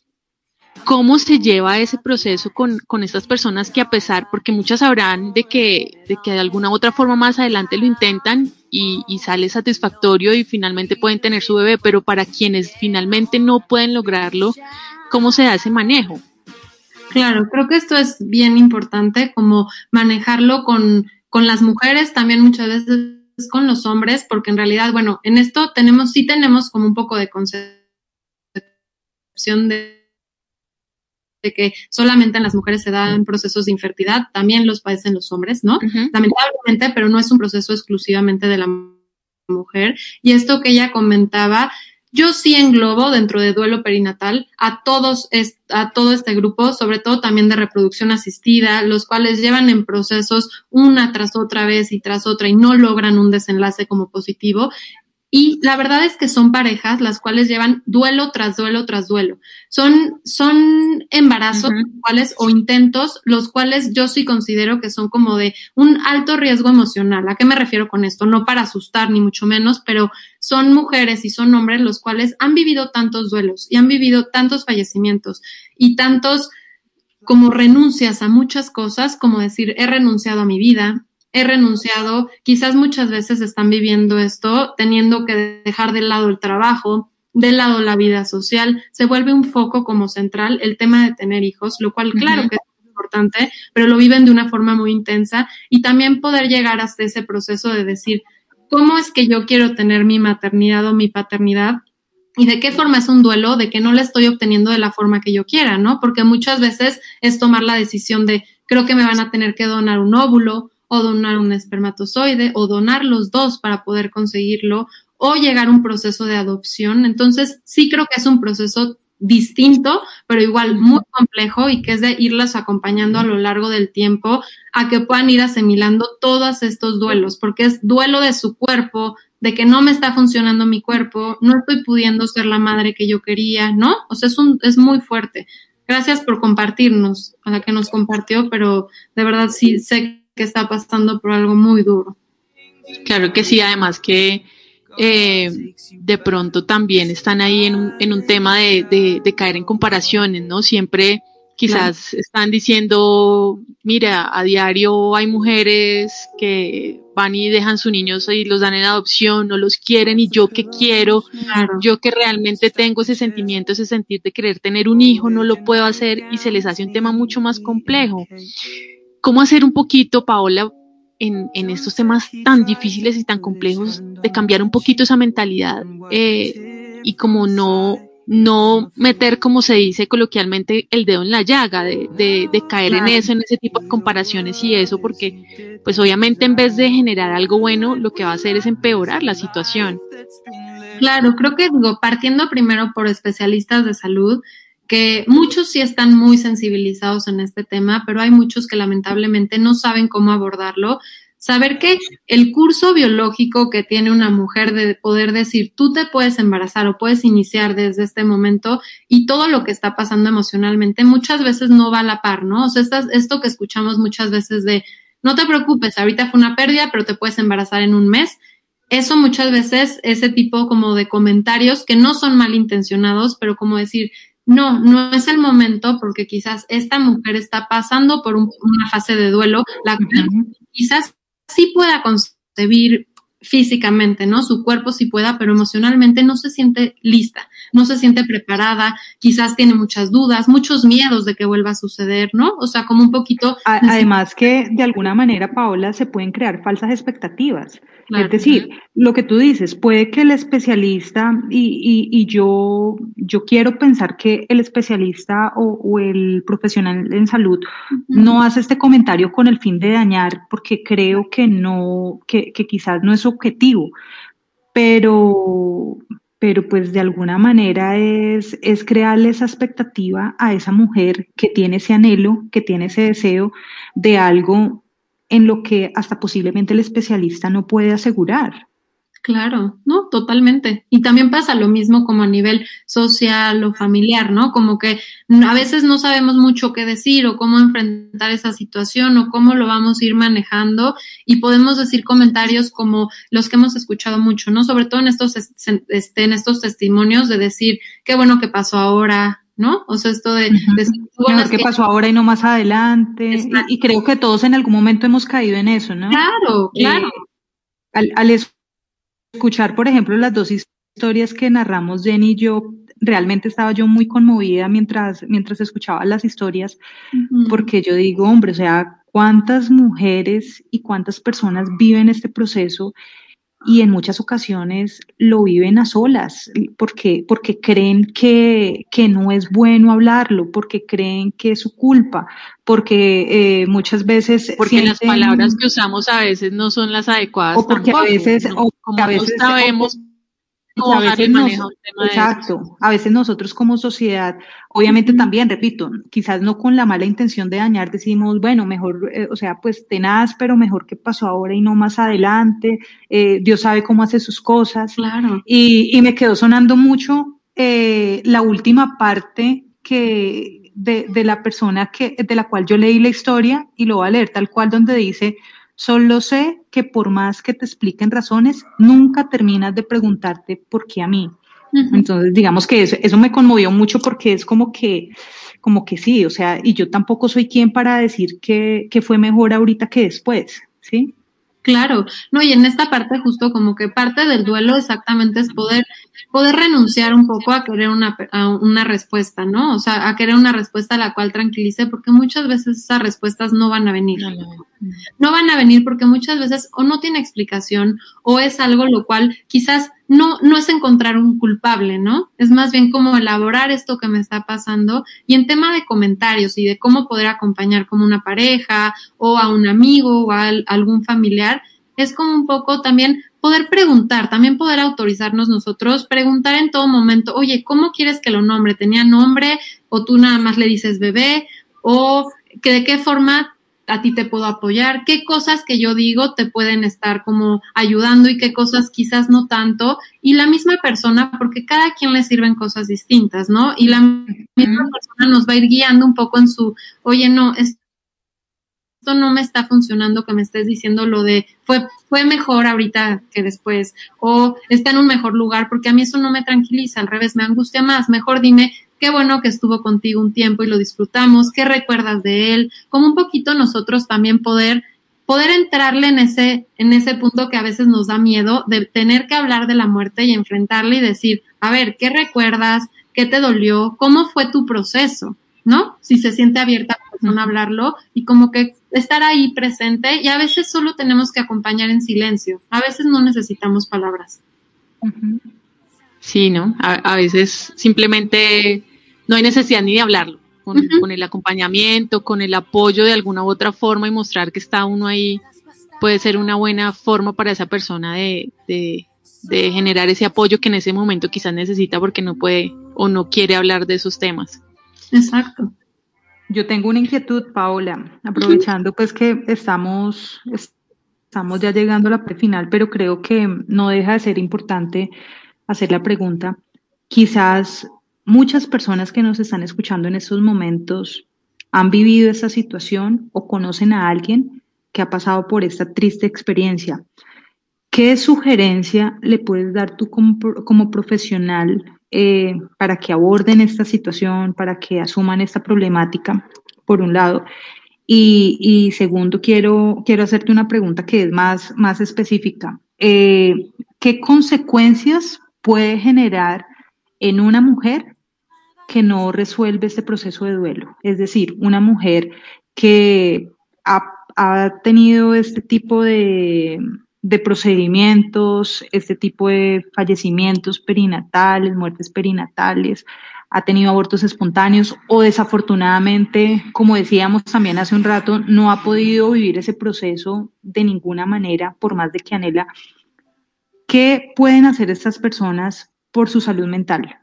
¿Cómo se lleva ese proceso con, con, estas personas que a pesar, porque muchas sabrán de que, de que de alguna u otra forma más adelante lo intentan y, y, sale satisfactorio y finalmente pueden tener su bebé, pero para quienes finalmente no pueden lograrlo, ¿cómo se da ese manejo? Claro, creo que esto es bien importante, como manejarlo con, con las mujeres, también muchas veces con los hombres, porque en realidad, bueno, en esto tenemos, sí tenemos como un poco de concepción de que solamente en las mujeres se dan procesos de infertilidad, también los padecen los hombres, ¿no? Lamentablemente, pero no es un proceso exclusivamente de la mujer. Y esto que ella comentaba, yo sí englobo dentro de duelo perinatal a todos, a todo este grupo, sobre todo también de reproducción asistida, los cuales llevan en procesos una tras otra vez y tras otra y no logran un desenlace como positivo. Y la verdad es que son parejas las cuales llevan duelo tras duelo tras duelo. Son, son embarazos cuales, o intentos, los cuales yo sí considero que son como de un alto riesgo emocional. ¿A qué me refiero con esto? No para asustar ni mucho menos, pero son mujeres y son hombres los cuales han vivido tantos duelos y han vivido tantos fallecimientos y tantos como renuncias a muchas cosas, como decir, he renunciado a mi vida, he renunciado, quizás muchas veces están viviendo esto teniendo que dejar de lado el trabajo, de lado la vida social, se vuelve un foco como central el tema de tener hijos, lo cual claro que es importante, pero lo viven de una forma muy intensa y también poder llegar hasta ese proceso de decir, ¿cómo es que yo quiero tener mi maternidad o mi paternidad? y de qué forma es un duelo de que no la estoy obteniendo de la forma que yo quiera, ¿no? Porque muchas veces es tomar la decisión de creo que me van a tener que donar un óvulo o donar un espermatozoide o donar los dos para poder conseguirlo o llegar a un proceso de adopción. Entonces, sí creo que es un proceso distinto, pero igual muy complejo y que es de irlas acompañando a lo largo del tiempo a que puedan ir asimilando todos estos duelos, porque es duelo de su cuerpo, de que no me está funcionando mi cuerpo, no estoy pudiendo ser la madre que yo quería, ¿no? O sea, es, un, es muy fuerte. gracias por compartirnos, a la que nos compartió, pero de verdad sí sé que está pasando por algo muy duro. Claro que sí, además que eh, de pronto también están ahí en un, en un tema de, de, caer en comparaciones, ¿no? Siempre quizás están diciendo, mira, a diario hay mujeres que van y dejan sus niños y los dan en adopción, no los quieren y yo que quiero, yo que realmente tengo ese sentimiento, ese sentir de querer tener un hijo, no lo puedo hacer y se les hace un tema mucho más complejo. ¿Cómo hacer un poquito, Paola, en, en estos temas tan difíciles y tan complejos, de cambiar un poquito esa mentalidad eh, y como no, no meter, como se dice coloquialmente, el dedo en la llaga, de, de, de caer en eso, en ese tipo de comparaciones y eso, porque pues obviamente en vez de generar algo bueno, lo que va a hacer es empeorar la situación. Claro, creo que digo, partiendo primero por especialistas de salud, que muchos sí están muy sensibilizados en este tema, pero hay muchos que lamentablemente no saben cómo abordarlo. Saber que el curso biológico que tiene una mujer de poder decir, tú te puedes embarazar o puedes iniciar desde este momento y todo lo que está pasando emocionalmente muchas veces no va a la par, ¿no? O sea, esto que escuchamos muchas veces de, no te preocupes, ahorita fue una pérdida, pero te puedes embarazar en un mes. Eso muchas veces, ese tipo como de comentarios que no son malintencionados, pero como decir, no, no es el momento porque quizás esta mujer está pasando por una fase de duelo, la cual quizás sí pueda concebir físicamente, ¿no? Su cuerpo sí pueda, pero emocionalmente no se siente lista, no se siente preparada, quizás tiene muchas dudas, muchos miedos de que vuelva a suceder, ¿no? O sea, como un poquito... Además que de alguna manera, Paola, se pueden crear falsas expectativas. Es decir, lo que tú dices, puede que el especialista, y, y, yo, yo quiero pensar que el especialista o, el profesional en salud no hace este comentario con el fin de dañar, porque creo que no, que, que quizás no es objetivo, pero, pero pues de alguna manera es, es crearle esa expectativa a esa mujer que tiene ese anhelo, que tiene ese deseo de algo en lo que hasta posiblemente el especialista no puede asegurar. Claro, no, totalmente. Y también pasa lo mismo como a nivel social o familiar, ¿no? Como que a veces no sabemos mucho qué decir o cómo enfrentar esa situación o cómo lo vamos a ir manejando y podemos decir comentarios como los que hemos escuchado mucho, ¿no? Sobre todo en estos, este, en estos testimonios de decir, qué bueno que pasó ahora, ¿no? O sea, esto de, de qué pasó ahora y no más adelante. Y, creo que todos en algún momento hemos caído en eso, ¿no? Claro, eh, claro. al, al, escuchar, por ejemplo, las dos historias que narramos Jenny y yo, realmente estaba yo muy conmovida mientras, mientras escuchaba las historias, porque yo digo, hombre, o sea, cuántas mujeres y cuántas personas viven este proceso y en muchas ocasiones lo viven a solas porque, porque creen que, que no es bueno hablarlo, porque creen que es su culpa, porque eh, muchas veces... Porque las palabras que usamos a veces no son las adecuadas. O porque a veces... O como a veces sabemos a veces exacto, a veces nosotros como sociedad, obviamente también, repito, quizás no con la mala intención de dañar, decimos, bueno, mejor, eh, o sea, pues tenaz, pero mejor que pasó ahora y no más adelante, eh, Dios sabe cómo hace sus cosas. Claro. Y, y me quedó sonando mucho eh, la última parte que de, de la persona que, de la cual yo leí la historia y lo voy a leer tal cual donde dice, Solo sé que por más que te expliquen razones, nunca terminas de preguntarte por qué a mí. Entonces, digamos que eso, eso me conmovió mucho porque es como que, como que sí, o sea, y yo tampoco soy quien para decir que, que fue mejor ahorita que después, ¿sí? Claro, no, y en esta parte justo como que parte del duelo exactamente es poder, poder renunciar un poco a querer una, a una respuesta, ¿no? O sea, a querer una respuesta a la cual tranquilice, porque muchas veces esas respuestas no van a venir. No van a venir porque muchas veces o no tiene explicación o es algo lo cual quizás no, no es encontrar un culpable, ¿no? Es más bien como elaborar esto que me está pasando y en tema de comentarios y de cómo poder acompañar como una pareja o a un amigo o a, algún familiar, es como un poco también poder preguntar, también poder autorizarnos nosotros, preguntar en todo momento, oye, ¿cómo quieres que lo nombre? ¿Tenía nombre? ¿O tú nada más le dices bebé? ¿O que de qué forma a ti te puedo apoyar, qué cosas que yo digo te pueden estar como ayudando y qué cosas quizás no tanto, y la misma persona, porque cada quien le sirven cosas distintas, ¿no? Y la misma persona nos va a ir guiando un poco en su, oye, no, esto no me está funcionando que me estés diciendo lo de fue, fue mejor ahorita que después, o está en un mejor lugar, porque a mí eso no me tranquiliza, al revés, me angustia más, mejor dime qué bueno que estuvo contigo un tiempo y lo disfrutamos, qué recuerdas de él, como un poquito nosotros también poder poder entrarle en ese en ese punto que a veces nos da miedo de tener que hablar de la muerte y enfrentarle y decir, a ver, ¿qué recuerdas? ¿Qué te dolió? ¿Cómo fue tu proceso? ¿No? Si se siente abierta persona hablarlo y como que estar ahí presente y a veces solo tenemos que acompañar en silencio. A veces no necesitamos palabras. Sí, ¿no? A, veces simplemente no hay necesidad ni de hablarlo, con, el acompañamiento, con el apoyo de alguna u otra forma y mostrar que está uno ahí puede ser una buena forma para esa persona de, de, de generar ese apoyo que en ese momento quizás necesita porque no puede o no quiere hablar de esos temas. Exacto. Yo tengo una inquietud, Paola, aprovechando pues que estamos, estamos ya llegando a la final, pero creo que no deja de ser importante hacer la pregunta. Quizás muchas personas que nos están escuchando en estos momentos han vivido esta situación o conocen a alguien que ha pasado por esta triste experiencia. ¿Qué sugerencia le puedes dar tú como, como profesional eh, para que aborden esta situación, para que asuman esta problemática, por un lado? Y, segundo, quiero, quiero hacerte una pregunta que es más, más específica. Eh, ¿Qué consecuencias puede generar en una mujer que no resuelve este proceso de duelo. Es decir, una mujer que ha, tenido este tipo de, de, procedimientos, este tipo de fallecimientos perinatales, muertes perinatales, ha tenido abortos espontáneos o desafortunadamente, como decíamos también hace un rato, no ha podido vivir ese proceso de ninguna manera, por más de que anhela ¿Qué pueden hacer estas personas por su salud mental?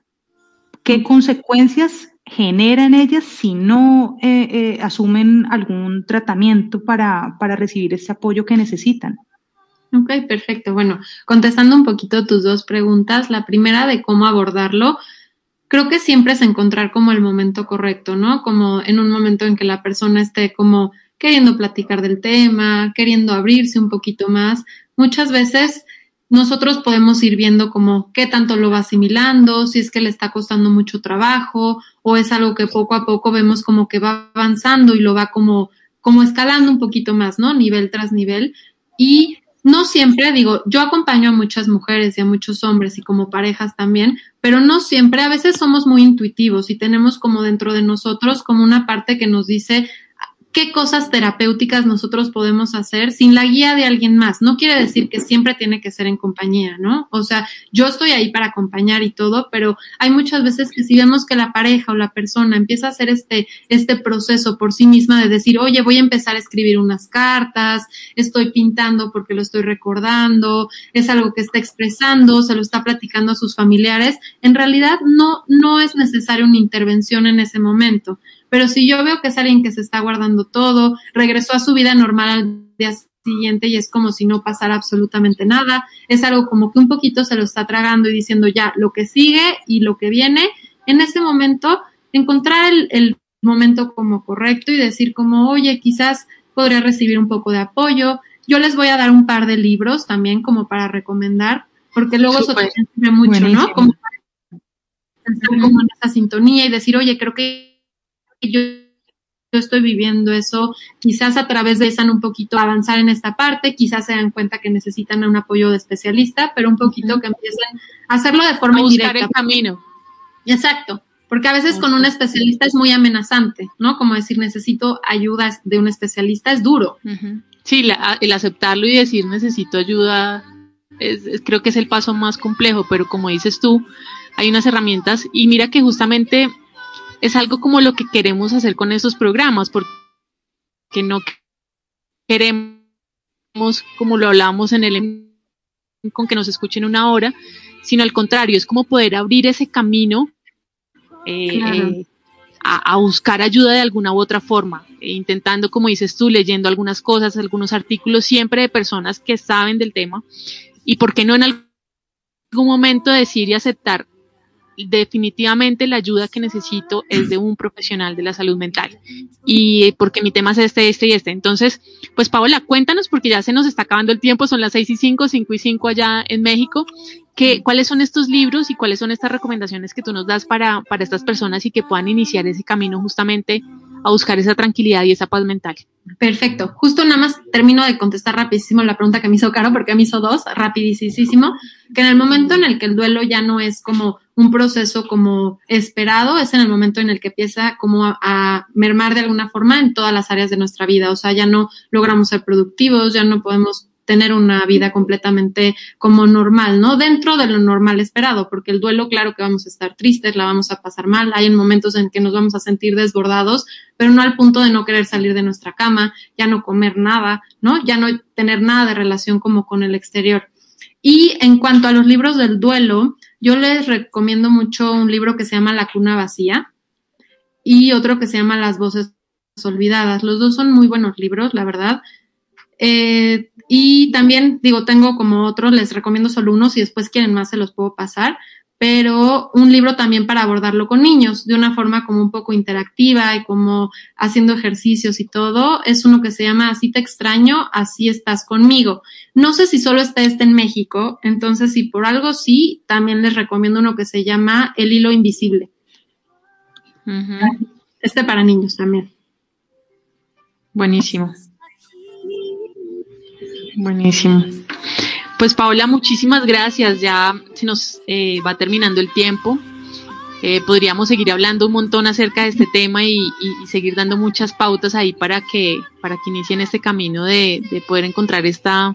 ¿Qué consecuencias generan ellas si no eh, eh, asumen algún tratamiento para, para recibir ese apoyo que necesitan? Ok, perfecto. Bueno, contestando un poquito tus dos preguntas, la primera de cómo abordarlo, creo que siempre es encontrar como el momento correcto, ¿no? Como en un momento en que la persona esté como queriendo platicar del tema, queriendo abrirse un poquito más. Muchas veces nosotros podemos ir viendo como qué tanto lo va asimilando, si es que le está costando mucho trabajo o es algo que poco a poco vemos como que va avanzando y lo va como, como escalando un poquito más, ¿no? Nivel tras nivel. Y no siempre, digo, yo acompaño a muchas mujeres y a muchos hombres y como parejas también, pero no siempre, a veces somos muy intuitivos y tenemos como dentro de nosotros como una parte que nos dice, qué cosas terapéuticas nosotros podemos hacer sin la guía de alguien más. No quiere decir que siempre tiene que ser en compañía, ¿no? O sea, yo estoy ahí para acompañar y todo, pero hay muchas veces que si vemos que la pareja o la persona empieza a hacer este, este proceso por sí misma de decir, oye, voy a empezar a escribir unas cartas, estoy pintando porque lo estoy recordando, es algo que está expresando, se lo está platicando a sus familiares, en realidad no, no es necesaria una intervención en ese momento pero si yo veo que es alguien que se está guardando todo, regresó a su vida normal al día siguiente y es como si no pasara absolutamente nada, es algo como que un poquito se lo está tragando y diciendo ya lo que sigue y lo que viene, en ese momento encontrar el, el momento como correcto y decir como, oye, quizás podría recibir un poco de apoyo. Yo les voy a dar un par de libros también como para recomendar, porque luego eso también sirve mucho, ¿no? Como como en esa sintonía y decir, oye, creo que yo, estoy viviendo eso, quizás a través de esa un poquito avanzar en esta parte, quizás se dan cuenta que necesitan un apoyo de especialista, pero un poquito que empiecen a hacerlo de forma a buscar el camino. Exacto, porque a veces con un especialista es muy amenazante, ¿no? Como decir, necesito ayuda de un especialista es duro. Sí, el aceptarlo y decir necesito ayuda, creo que es el paso más complejo, pero como dices tú, hay unas herramientas y mira que justamente es algo como lo que queremos hacer con esos programas, porque no queremos, como lo hablábamos en el con que nos escuchen una hora, sino al contrario, es como poder abrir ese camino eh, a, buscar ayuda de alguna u otra forma, e intentando, como dices tú, leyendo algunas cosas, algunos artículos, siempre de personas que saben del tema, y por qué no en algún momento decir y aceptar definitivamente la ayuda que necesito es de un profesional de la salud mental y porque mi tema es este, este y este. Entonces, pues Paola, cuéntanos porque ya se nos está acabando el tiempo, son las seis y cinco, cinco y cinco allá en México ¿Cuáles son estos libros y cuáles son estas recomendaciones que tú nos das para, para estas personas y que puedan iniciar ese camino justamente a buscar esa tranquilidad y esa paz mental? Perfecto. Justo nada más termino de contestar rapidísimo la pregunta que me hizo Caro, porque me hizo dos, rapidísimo, que en el momento en el que el duelo ya no es como un proceso como esperado, es en el momento en el que empieza como a, a, mermar de alguna forma en todas las áreas de nuestra vida. O sea, ya no logramos ser productivos, ya no podemos tener una vida completamente como normal, ¿no? Dentro de lo normal esperado, porque el duelo, claro que vamos a estar tristes, la vamos a pasar mal, hay en momentos en que nos vamos a sentir desbordados, pero no al punto de no querer salir de nuestra cama, ya no comer nada, ¿no? Ya no tener nada de relación como con el exterior. Y en cuanto a los libros del duelo, yo les recomiendo mucho un libro que se llama La cuna vacía y otro que se llama Las voces olvidadas. Los dos son muy buenos libros, la verdad. Eh, y también, digo, tengo como otros, les recomiendo solo uno, si después quieren más se los puedo pasar, pero un libro también para abordarlo con niños, de una forma como un poco interactiva y como haciendo ejercicios y todo. Es uno que se llama Así te extraño, así estás conmigo. No sé si solo está este en México, entonces si por algo sí, también les recomiendo uno que se llama El hilo invisible. Este para niños también. Buenísimo. Buenísimo. Pues Paola, muchísimas gracias. Ya se nos eh, va terminando el tiempo. Eh, podríamos seguir hablando un montón acerca de este tema y, seguir dando muchas pautas ahí para que, para que inicien este camino de, poder encontrar esta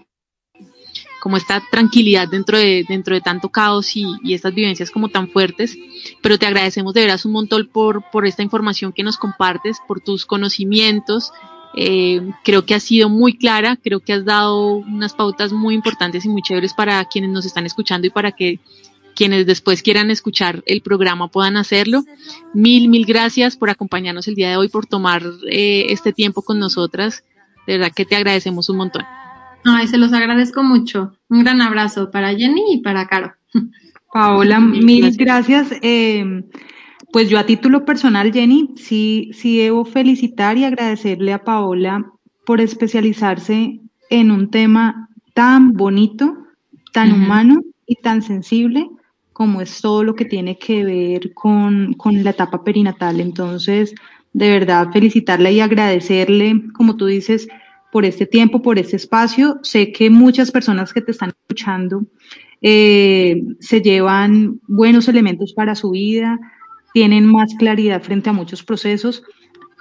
como esta tranquilidad dentro de, dentro de tanto caos y, y, estas vivencias como tan fuertes. Pero te agradecemos de veras un montón por, por esta información que nos compartes, por tus conocimientos, eh, creo que has sido muy clara, creo que has dado unas pautas muy importantes y muy chéveres para quienes nos están escuchando y para que quienes después quieran escuchar el programa puedan hacerlo. Mil, mil gracias por acompañarnos el día de hoy, por tomar eh, este tiempo con nosotras. De verdad que te agradecemos un montón. Ay, se los agradezco mucho. Un gran abrazo para Jenny y para Caro. Paola, mil gracias. Eh, pues yo a título personal, Jenny, sí, sí debo felicitar y agradecerle a Paola por especializarse en un tema tan bonito, tan humano y tan sensible como es todo lo que tiene que ver con, con la etapa perinatal. Entonces, de verdad, felicitarle y agradecerle, como tú dices, por este tiempo, por este espacio. Sé que muchas personas que te están escuchando eh, se llevan buenos elementos para su vida, tienen más claridad frente a muchos procesos,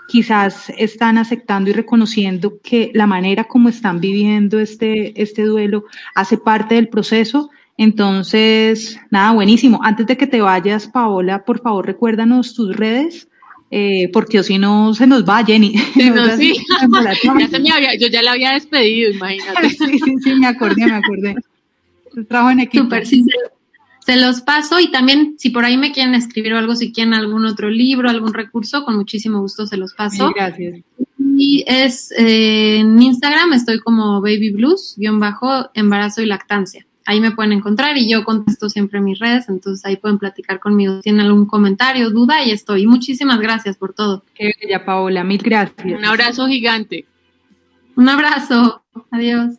quizás están aceptando y reconociendo que la manera como están viviendo este, este duelo hace parte del proceso. Entonces, nada, buenísimo. Antes de que te vayas, Paola, por favor, recuérdanos tus redes. Eh, porque si no se nos va Jenny. No, sí. ya se me había, yo ya la había despedido, imagínate. sí, sí, sí, me acordé, me acordé. Trabajo en equipo. Súper, se los paso y también si por ahí me quieren escribir algo, si quieren algún otro libro, algún recurso, con muchísimo gusto se los paso. gracias. Y es eh, en Instagram estoy como baby blues, guion bajo, embarazo y lactancia. Ahí me pueden encontrar y yo contesto siempre mis redes, entonces ahí pueden platicar conmigo. Si tienen algún comentario, duda, y estoy. Muchísimas gracias por todo. Qué bella, Paola, mil gracias. Un abrazo gigante. Un abrazo. Adiós.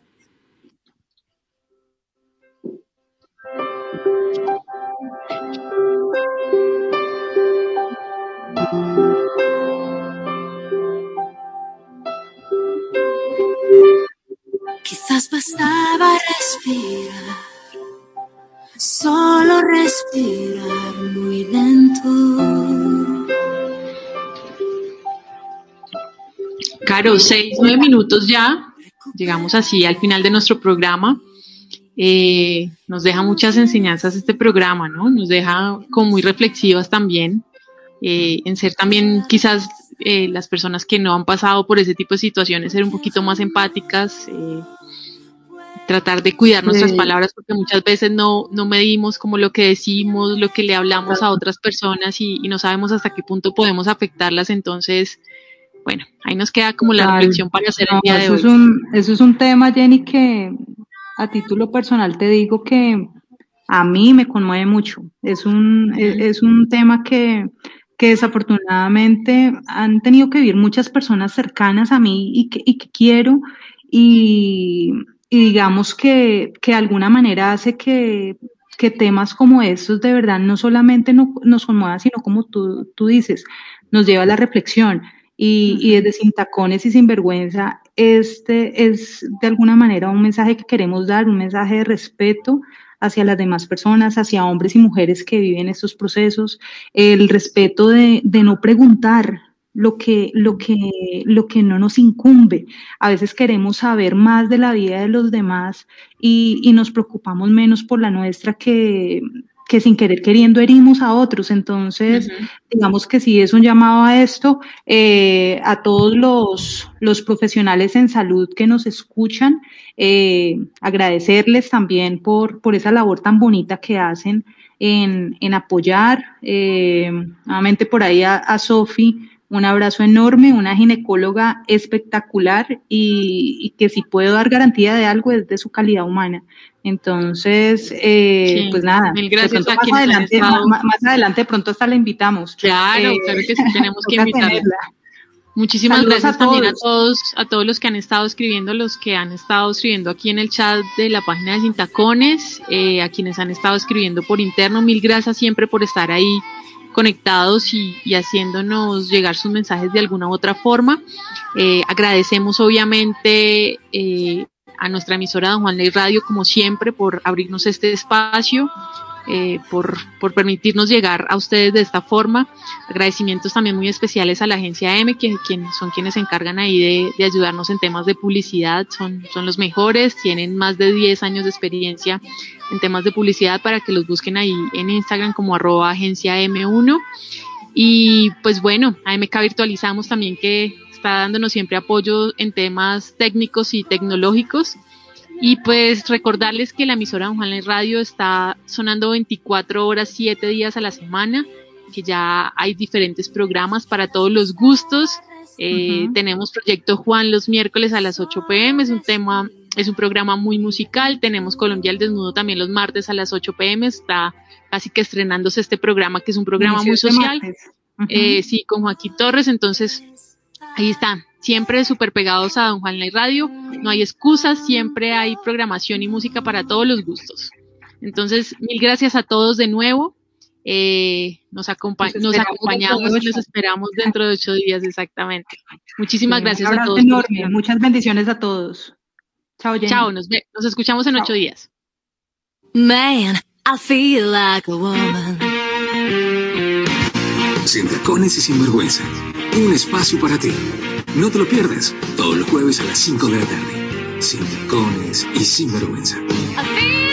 Quizás bastaba respirar, solo respirar muy lento. Caro, seis, nueve minutos ya. Llegamos así al final de nuestro programa. Eh, nos deja muchas enseñanzas este programa, ¿no? Nos deja como muy reflexivas también, eh, en ser también quizás eh, las personas que no han pasado por ese tipo de situaciones, ser un poquito más empáticas, tratar de cuidar nuestras palabras porque muchas veces no, no medimos como lo que decimos, lo que le hablamos a otras personas y, no sabemos hasta qué punto podemos afectarlas. Entonces, bueno, ahí nos queda como la reflexión para hacer el día de eso hoy. Es un, eso es un tema, Jenny, que a título personal te digo que a mí me conmueve mucho. Es un, es, un tema que, que desafortunadamente han tenido que vivir muchas personas cercanas a mí y que, y que quiero y, digamos que, que de alguna manera hace que, que temas como estos de verdad no solamente no, nos conmuevan, sino como tú, tú dices, nos lleva a la reflexión. Y, y, desde Sin Tacones y Sin Vergüenza, este es de alguna manera un mensaje que queremos dar, un mensaje de respeto hacia las demás personas, hacia hombres y mujeres que viven estos procesos, el respeto de, de no preguntar lo que, lo, que, lo que no nos incumbe. A veces queremos saber más de la vida de los demás y, y nos preocupamos menos por la nuestra que, que sin querer queriendo herimos a otros. Entonces, digamos que sí es un llamado a esto, eh, a todos los, los, profesionales en salud que nos escuchan, eh, agradecerles también por, por esa labor tan bonita que hacen en, en apoyar. Eh, nuevamente por ahí a, a Sofi un abrazo enorme, una ginecóloga espectacular y, que si puedo dar garantía de algo es de su calidad humana. Entonces, eh, pues nada, mil gracias más, adelante, más, adelante pronto hasta la invitamos. Claro, eh, claro que sí, tenemos que invitarla. Muchísimas gracias también a todos, a todos los que han estado escribiendo, los que han estado escribiendo aquí en el chat de la página de Sintacones, eh, a quienes han estado escribiendo por interno, mil gracias siempre por estar ahí conectados y, haciéndonos llegar sus mensajes de alguna u otra forma. Eh, agradecemos obviamente eh, a nuestra emisora Don Juan Ley Radio, como siempre, por abrirnos este espacio. Eh, por, por, permitirnos llegar a ustedes de esta forma. Agradecimientos también muy especiales a la agencia M, que, son quienes se encargan ahí de, de, ayudarnos en temas de publicidad, son, son los mejores, tienen más de 10 años de experiencia en temas de publicidad para que los busquen ahí en Instagram como arroba agencia M1. Y pues bueno, AMK Virtualizamos también que está dándonos siempre apoyo en temas técnicos y tecnológicos. Y pues recordarles que la emisora Don Juan Radio está sonando 24 horas, 7 días a la semana, que ya hay diferentes programas para todos los gustos. Eh, tenemos Proyecto Juan los miércoles a las 8 pm, es un tema, es un programa muy musical. Tenemos Colombia al Desnudo también los martes a las 8 pm, está casi que estrenándose este programa, que es un programa muy social. Eh, sí, con Joaquín Torres, entonces ahí está, siempre súper pegados a Don Juan la Radio, no hay excusas, siempre hay programación y música para todos los gustos. Entonces, mil gracias a todos de nuevo. Eh, nos, nos acompañamos y nos esperamos dentro de ocho días exactamente. Muchísimas gracias a todos. Enorme. Muchas bendiciones a todos. Chao, Jenny. Chao, nos, nos escuchamos en ocho días. Man, I feel like a woman. Sin tacones y sin vergüenza. Un espacio para ti. No te lo pierdas. Todos los jueves a las 5 de la tarde. Sin tacones y sin vergüenza. Like